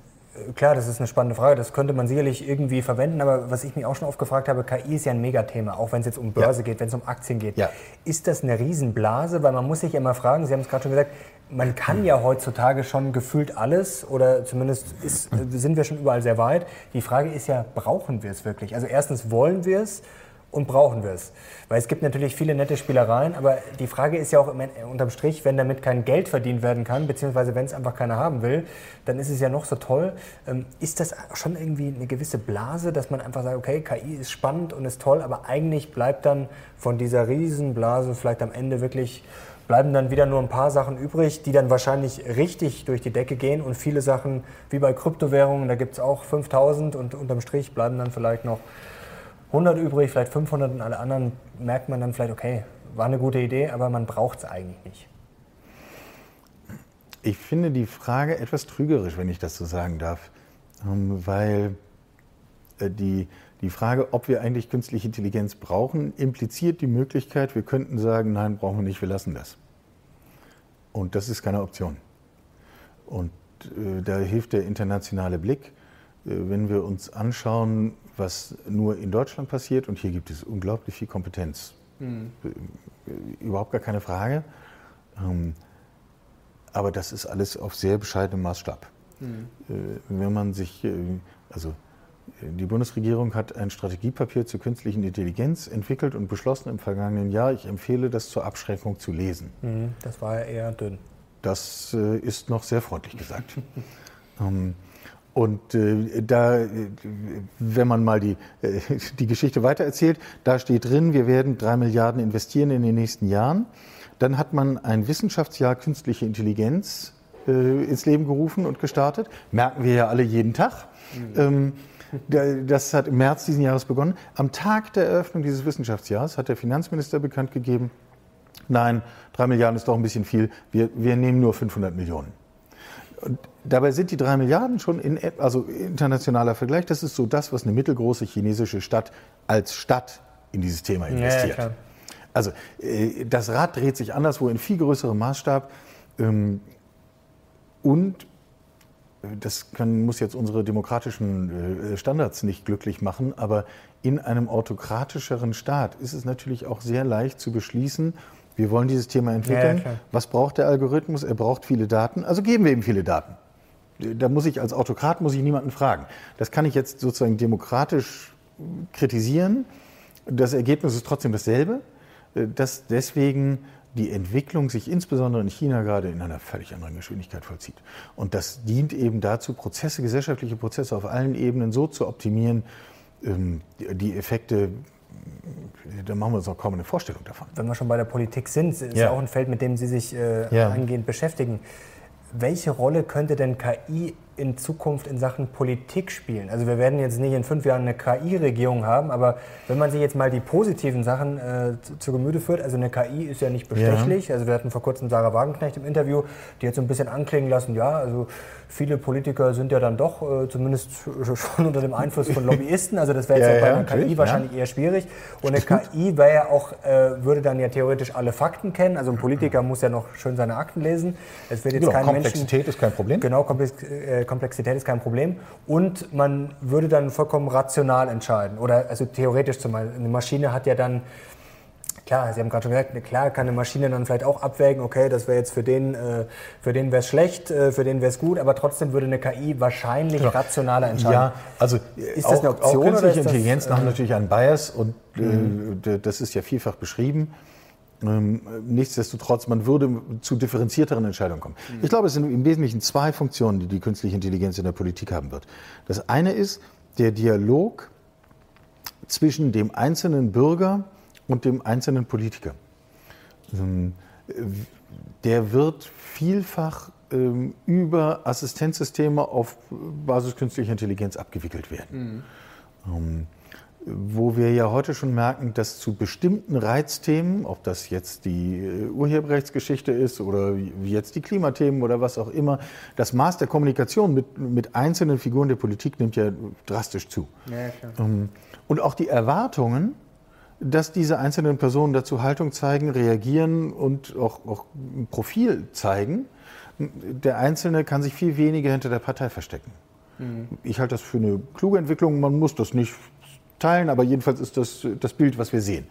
Klar, das ist eine spannende Frage. Das könnte man sicherlich irgendwie verwenden. Aber was ich mich auch schon oft gefragt habe, KI ist ja ein Megathema, auch wenn es jetzt um Börse ja. geht, wenn es um Aktien geht. Ja. Ist das eine Riesenblase? Weil man muss sich ja immer fragen, Sie haben es gerade schon gesagt, man kann ja heutzutage schon gefühlt alles oder zumindest ist, sind wir schon überall sehr weit. Die Frage ist ja, brauchen wir es wirklich? Also erstens wollen wir es und brauchen wir es? Weil es gibt natürlich viele nette Spielereien, aber die Frage ist ja auch unterm Strich, wenn damit kein Geld verdient werden kann, beziehungsweise wenn es einfach keiner haben will, dann ist es ja noch so toll. Ähm, ist das schon irgendwie eine gewisse Blase, dass man einfach sagt, okay, KI ist spannend und ist toll, aber eigentlich bleibt dann von dieser Riesenblase vielleicht am Ende wirklich bleiben dann wieder nur ein paar Sachen übrig, die dann wahrscheinlich richtig durch die Decke gehen und viele Sachen, wie bei Kryptowährungen, da gibt es auch 5000 und unterm Strich bleiben dann vielleicht noch 100 übrig, vielleicht 500 und alle anderen merkt man dann vielleicht, okay, war eine gute Idee, aber man braucht es eigentlich nicht. Ich finde die Frage etwas trügerisch, wenn ich das so sagen darf, ähm, weil äh, die, die Frage, ob wir eigentlich künstliche Intelligenz brauchen, impliziert die Möglichkeit, wir könnten sagen, nein, brauchen wir nicht, wir lassen das. Und das ist keine Option. Und äh, da hilft der internationale Blick. Äh, wenn wir uns anschauen, was nur in Deutschland passiert. Und hier gibt es unglaublich viel Kompetenz. Mhm. Überhaupt gar keine Frage. Ähm, aber das ist alles auf sehr bescheidenem Maßstab. Mhm. Wenn man sich, äh, also die Bundesregierung hat ein Strategiepapier zur künstlichen Intelligenz entwickelt und beschlossen im vergangenen Jahr. Ich empfehle das zur Abschreckung zu lesen. Mhm. Das war ja eher dünn. Das ist noch sehr freundlich gesagt. ähm, und äh, da, wenn man mal die, äh, die Geschichte weitererzählt, da steht drin, wir werden drei Milliarden investieren in den nächsten Jahren. Dann hat man ein Wissenschaftsjahr künstliche Intelligenz äh, ins Leben gerufen und gestartet. Merken wir ja alle jeden Tag. Mhm. Ähm, das hat im März diesen Jahres begonnen. Am Tag der Eröffnung dieses Wissenschaftsjahres hat der Finanzminister bekannt gegeben, nein, drei Milliarden ist doch ein bisschen viel, wir, wir nehmen nur 500 Millionen. Und dabei sind die drei Milliarden schon in also internationaler Vergleich, das ist so das, was eine mittelgroße chinesische Stadt als Stadt in dieses Thema investiert. Ja, also äh, das Rad dreht sich anderswo in viel größerem Maßstab. Ähm, und äh, das kann, muss jetzt unsere demokratischen äh, Standards nicht glücklich machen, aber in einem autokratischeren Staat ist es natürlich auch sehr leicht zu beschließen, wir wollen dieses Thema entwickeln. Ja, Was braucht der Algorithmus? Er braucht viele Daten, also geben wir ihm viele Daten. Da muss ich als Autokrat muss ich niemanden fragen. Das kann ich jetzt sozusagen demokratisch kritisieren. Das Ergebnis ist trotzdem dasselbe, äh, dass deswegen die Entwicklung sich insbesondere in China gerade in einer völlig anderen Geschwindigkeit vollzieht. Und das dient eben dazu, Prozesse, gesellschaftliche Prozesse auf allen Ebenen so zu optimieren, ähm, die Effekte da machen wir uns noch kaum eine Vorstellung davon. Wenn wir schon bei der Politik sind, ist ja, auch ein Feld, mit dem Sie sich äh, ja. angehend beschäftigen. Welche Rolle könnte denn KI in Zukunft in Sachen Politik spielen? Also wir werden jetzt nicht in fünf Jahren eine KI-Regierung haben, aber wenn man sich jetzt mal die positiven Sachen äh, zu, zu, Gemüte führt, also eine KI ist ja nicht bestechlich. Ja. Also wir hatten vor kurzem Sarah Wagenknecht im Interview, die hat so ein bisschen anklingen lassen, ja, also viele Politiker sind ja dann doch äh, zumindest schon unter dem Einfluss von Lobbyisten. Also das wäre jetzt ja, ja, bei einer KI wahrscheinlich eher schwierig. Und eine KI wäre ja auch, äh, würde dann ja theoretisch alle Fakten kennen. Also ein Politiker muss ja noch schön seine Akten lesen. Es wird jetzt genau, kein Komplexität Menschen, ist kein Problem. Genau, Komplex, äh, Komplexität ist kein Problem. Und man würde dann vollkommen rational entscheiden. Oder also theoretisch zum Beispiel, eine Maschine hat ja dann klar, Sie haben gerade schon gesagt, klar kann eine Maschine dann vielleicht auch abwägen, okay, das wäre jetzt für den, äh, für den wäre es schlecht, äh, für den wäre es gut, aber trotzdem würde eine KI wahrscheinlich genau. rationaler entscheiden. Ja, also ist das eine Option? Auch künstliche Intelligenz das, haben äh, natürlich einen Bias und mhm. das ist ja vielfach beschrieben. Ähm, nichtsdestotrotz, man würde zu differenzierteren Entscheidungen kommen. Ich glaube, es sind im Wesentlichen zwei Funktionen, die die künstliche Intelligenz in der Politik haben wird. Das eine ist der Dialog zwischen dem einzelnen Bürger und dem einzelnen Politiker. Ähm, der wird vielfach ähm, über Assistenzsysteme auf Basis künstlicher Intelligenz abgewickelt werden. Mhm. Ähm, wo wir ja heute schon merken, dass zu bestimmten Reizthemen, ob das jetzt die äh, Urheberrechtsgeschichte ist oder jetzt die Klimathemen oder was auch immer, das Maß der Kommunikation mit, mit einzelnen Figuren der Politik nimmt ja drastisch zu. Ja, und auch die Erwartungen dass diese einzelnen Personen dazu Haltung zeigen, reagieren und auch, auch ein Profil zeigen. Der Einzelne kann sich viel weniger hinter der Partei verstecken. Mhm. Ich halte das für eine kluge Entwicklung. Man muss das nicht teilen, aber jedenfalls ist das das Bild, was wir sehen.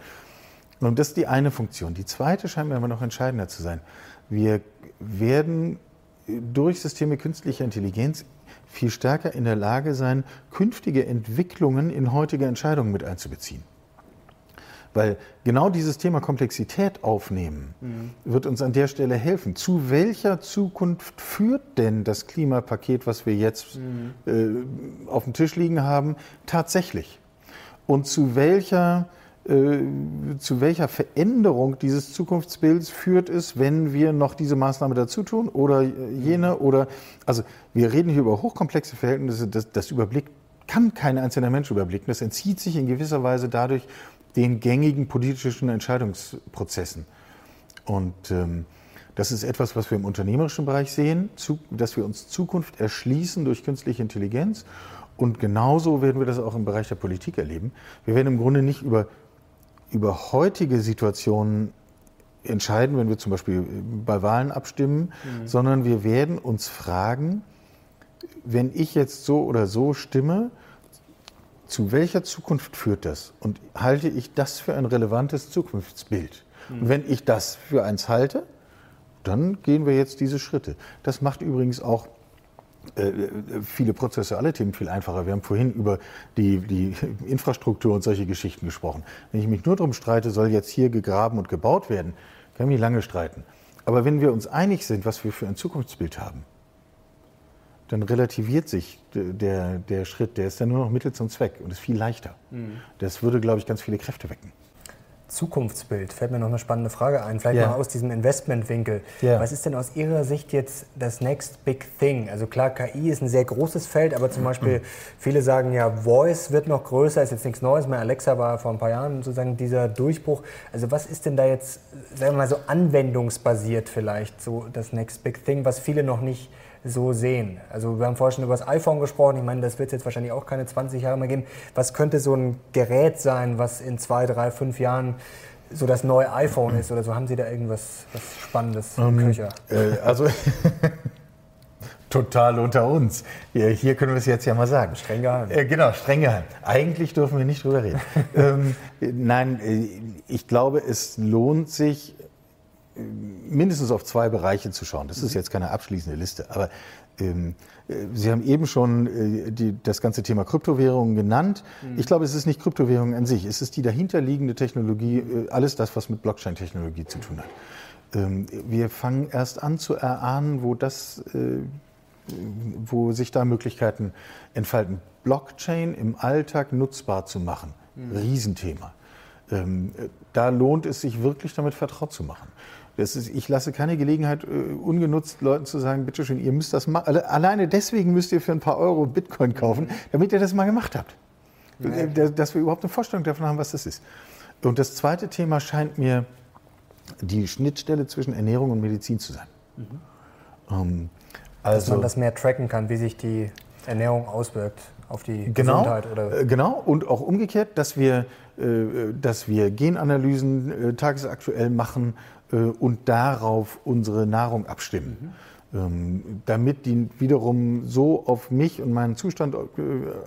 Und das ist die eine Funktion. Die zweite scheint mir aber noch entscheidender zu sein. Wir werden durch Systeme künstlicher Intelligenz viel stärker in der Lage sein, künftige Entwicklungen in heutige Entscheidungen mit einzubeziehen. Weil genau dieses Thema Komplexität aufnehmen mhm. wird uns an der Stelle helfen. Zu welcher Zukunft führt denn das Klimapaket, was wir jetzt mhm. äh, auf dem Tisch liegen haben, tatsächlich? Und zu welcher, äh, zu welcher Veränderung dieses Zukunftsbilds führt es, wenn wir noch diese Maßnahme dazu tun oder jene? Mhm. Oder also wir reden hier über hochkomplexe Verhältnisse. Das, das überblickt kann kein einzelner Mensch überblicken. Das entzieht sich in gewisser Weise dadurch den gängigen politischen Entscheidungsprozessen. Und ähm, das ist etwas, was wir im unternehmerischen Bereich sehen, zu, dass wir uns Zukunft erschließen durch künstliche Intelligenz. Und genauso werden wir das auch im Bereich der Politik erleben. Wir werden im Grunde nicht über, über heutige Situationen entscheiden, wenn wir zum Beispiel bei Wahlen abstimmen, mhm. sondern wir werden uns fragen, wenn ich jetzt so oder so stimme, zu welcher Zukunft führt das? Und halte ich das für ein relevantes Zukunftsbild? Und wenn ich das für eins halte, dann gehen wir jetzt diese Schritte. Das macht übrigens auch äh, viele prozessuale Themen viel einfacher. Wir haben vorhin über die, die Infrastruktur und solche Geschichten gesprochen. Wenn ich mich nur darum streite, soll jetzt hier gegraben und gebaut werden, kann ich mich lange streiten. Aber wenn wir uns einig sind, was wir für ein Zukunftsbild haben, dann relativiert sich der, der Schritt. Der ist dann nur noch Mittel zum Zweck und ist viel leichter. Mhm. Das würde, glaube ich, ganz viele Kräfte wecken. Zukunftsbild, fällt mir noch eine spannende Frage ein, vielleicht ja. mal aus diesem Investmentwinkel. Ja. Was ist denn aus Ihrer Sicht jetzt das Next Big Thing? Also klar, KI ist ein sehr großes Feld, aber zum Beispiel viele sagen ja, Voice wird noch größer, ist jetzt nichts Neues mehr. Alexa war vor ein paar Jahren sozusagen dieser Durchbruch. Also was ist denn da jetzt, sagen wir mal so anwendungsbasiert vielleicht so das Next Big Thing, was viele noch nicht so sehen. Also wir haben vorhin schon über das iPhone gesprochen. Ich meine, das wird es jetzt wahrscheinlich auch keine 20 Jahre mehr geben. Was könnte so ein Gerät sein, was in zwei, drei, fünf Jahren so das neue iPhone ist oder so? Haben Sie da irgendwas was Spannendes im um, Köcher? Äh, also total unter uns. Hier, hier, können wir es jetzt ja mal sagen. Streng geheim. Äh, genau, streng geheim. Eigentlich dürfen wir nicht drüber reden. ähm, nein, äh, ich glaube, es lohnt sich mindestens auf zwei Bereiche zu schauen. Das ist mhm. jetzt keine abschließende Liste, aber Ähm, Sie haben eben schon äh, die, das ganze Thema Kryptowährungen genannt. Mhm. Ich glaube, es ist nicht Kryptowährungen an sich, es ist die dahinterliegende Technologie, äh, alles das, was mit Blockchain-Technologie zu tun hat. Ähm, wir fangen erst an zu erahnen, wo das, äh, wo sich da Möglichkeiten entfalten. Blockchain im Alltag nutzbar zu machen, mhm. Riesenthema. Ähm, da lohnt es sich wirklich damit vertraut zu machen. Ist, ich lasse keine Gelegenheit äh, ungenutzt, Leuten zu sagen, bitteschön, ihr müsst das machen. Alleine deswegen müsst ihr für ein paar Euro Bitcoin kaufen, damit ihr das mal gemacht habt. Ja. Dass wir überhaupt eine Vorstellung davon haben, was das ist. Und das zweite Thema scheint mir die Schnittstelle zwischen Ernährung und Medizin zu sein. Mhm. Ähm, also, Dass man das mehr tracken kann, wie sich die Ernährung auswirkt auf die genau, Gesundheit? Oder? Äh, genau, und auch umgekehrt, dass wir, äh, dass wir Genanalysen äh, tagesaktuell machen und darauf unsere Nahrung abstimmen. Mhm. damit die wiederum so auf mich und meinen Zustand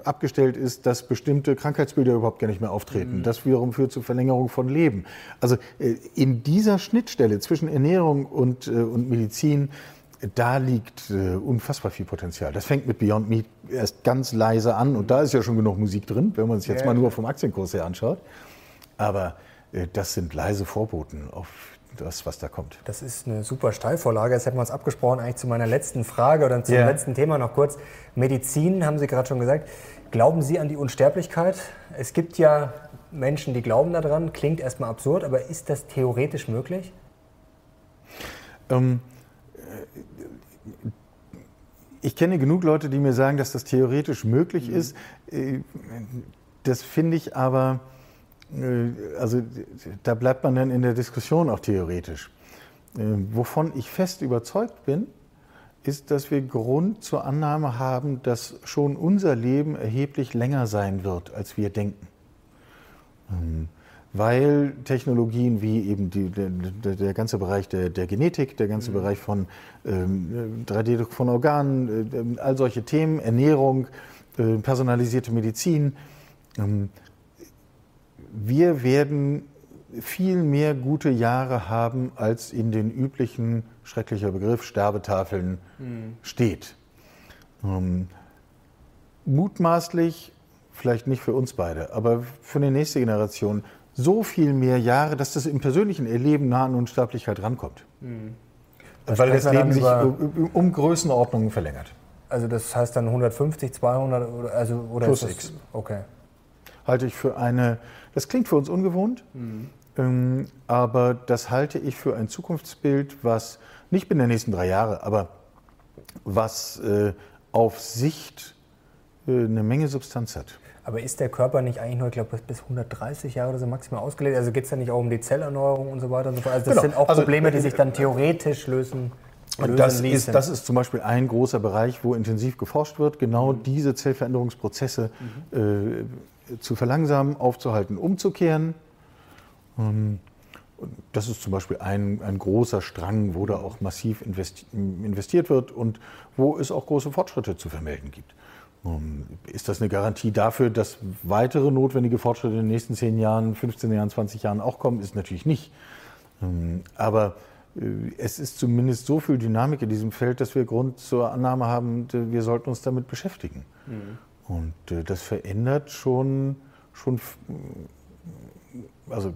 abgestellt ist, dass bestimmte Krankheitsbilder überhaupt gar nicht mehr auftreten. Mhm. Das wiederum führt zur Verlängerung von Leben. Also in dieser Schnittstelle zwischen Ernährung und, und Medizin da liegt äh, unfassbar viel Potenzial. Das fängt mit Beyond Meat erst ganz leise an und da ist ja schon genug Musik drin, wenn man sich jetzt ja, mal nur vom Aktienkurs her anschaut. Aber äh, das sind leise Vorboten auf das, was da kommt. Das ist eine super Steilvorlage. Jetzt hätten wir uns abgesprochen, eigentlich zu meiner letzten Frage oder zum ja. letzten Thema noch kurz. Medizin, haben Sie gerade schon gesagt. Glauben Sie an die Unsterblichkeit? Es gibt ja Menschen, die glauben daran. Klingt erstmal absurd, aber ist das theoretisch möglich? Ähm, ich kenne genug Leute, die mir sagen, dass das theoretisch möglich mhm. ist. Äh, das finde ich aber, also da bleibt man dann in der Diskussion auch theoretisch. Äh, wovon ich fest überzeugt bin, ist, dass wir Grund zur Annahme haben, dass schon unser Leben erheblich länger sein wird, als wir denken. Ähm, weil Technologien wie eben die, der, der, ganze Bereich der, der, Genetik, der ganze mhm. Bereich von ähm, 3D von Organen, äh, all solche Themen, Ernährung, äh, personalisierte Medizin, ähm, wir werden viel mehr gute Jahre haben, als in den üblichen, schrecklicher Begriff, Sterbetafeln mhm. steht. Ähm, mutmaßlich, vielleicht nicht für uns beide, aber für die nächste Generation so viel mehr Jahre, dass das im persönlichen Erleben nah an Unsterblichkeit rankommt. Mhm. Weil das Leben sich um Größenordnungen verlängert. Also das heißt dann 150, 200 oder, also, oder Plus X. Okay. Halte ich für eine, das klingt für uns ungewohnt, mhm. ähm, aber das halte ich für ein Zukunftsbild, was nicht in den nächsten drei Jahre, aber was äh, auf Sicht äh, eine Menge Substanz hat. Aber ist der Körper nicht eigentlich nur, ich glaube, bis 130 Jahre oder so maximal ausgelegt? Also geht es da nicht auch um die Zellerneuerung und so weiter und so fort? Also das genau. sind auch also, Probleme, die sich dann theoretisch lösen. Das ist, das ist, zum Beispiel ein großer Bereich, wo intensiv geforscht wird, genau mhm. diese Zellveränderungsprozesse mhm. Zu verlangsamen, aufzuhalten, umzukehren. Ähm, das ist zum Beispiel ein, ein großer Strang, wo da auch massiv investiert wird und wo es auch große Fortschritte zu vermelden gibt. Ähm, ist das eine Garantie dafür, dass weitere notwendige Fortschritte in den nächsten 10 Jahren, 15 Jahren, 20 Jahren auch kommen? Ist natürlich nicht. Ähm, aber äh, es ist zumindest so viel Dynamik in diesem Feld, dass wir Grund zur Annahme haben, wir sollten uns damit beschäftigen. Mhm. Und äh, das verändert schon, schon also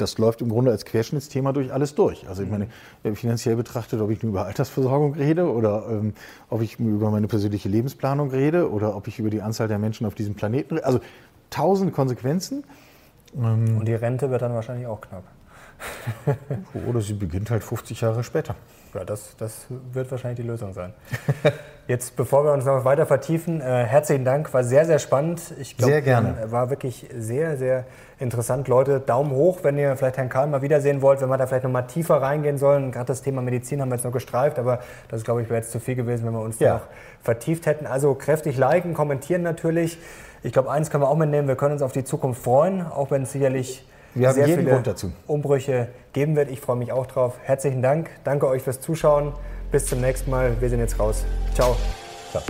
das läuft im Grunde als Querschnittsthema durch alles durch. Also ich meine, äh, finanziell betrachtet, ob ich nur über Altersversorgung rede oder ähm, ob ich über meine persönliche Lebensplanung rede oder ob ich über die Anzahl der Menschen auf diesem Planeten rede. Also tausend Konsequenzen. Ähm, Und die Rente wird dann wahrscheinlich auch knapp. oder sie beginnt halt 50 Jahre später. Ja, das, das wird wahrscheinlich die Lösung sein. Jetzt, bevor wir uns noch weiter vertiefen, äh, herzlichen Dank, war sehr, sehr spannend. Ich glaub, sehr gerne. War wirklich sehr, sehr interessant. Leute, Daumen hoch, wenn ihr vielleicht Herrn Karl mal wiedersehen wollt, wenn wir da vielleicht noch mal tiefer reingehen sollen. Gerade das Thema Medizin haben wir jetzt noch gestreift, aber das, glaube ich, wäre jetzt zu viel gewesen, wenn wir uns ja. da noch vertieft hätten. Also kräftig liken, kommentieren natürlich. Ich glaube, eins können wir auch mitnehmen, wir können uns auf die Zukunft freuen, auch wenn es sicherlich wir haben sehr jeden viele Grund dazu. Umbrüche geben wird. Ich freue mich auch drauf. Herzlichen Dank. Danke euch fürs Zuschauen. Bis zum nächsten Mal. Wir sind jetzt raus. Ciao. Ciao.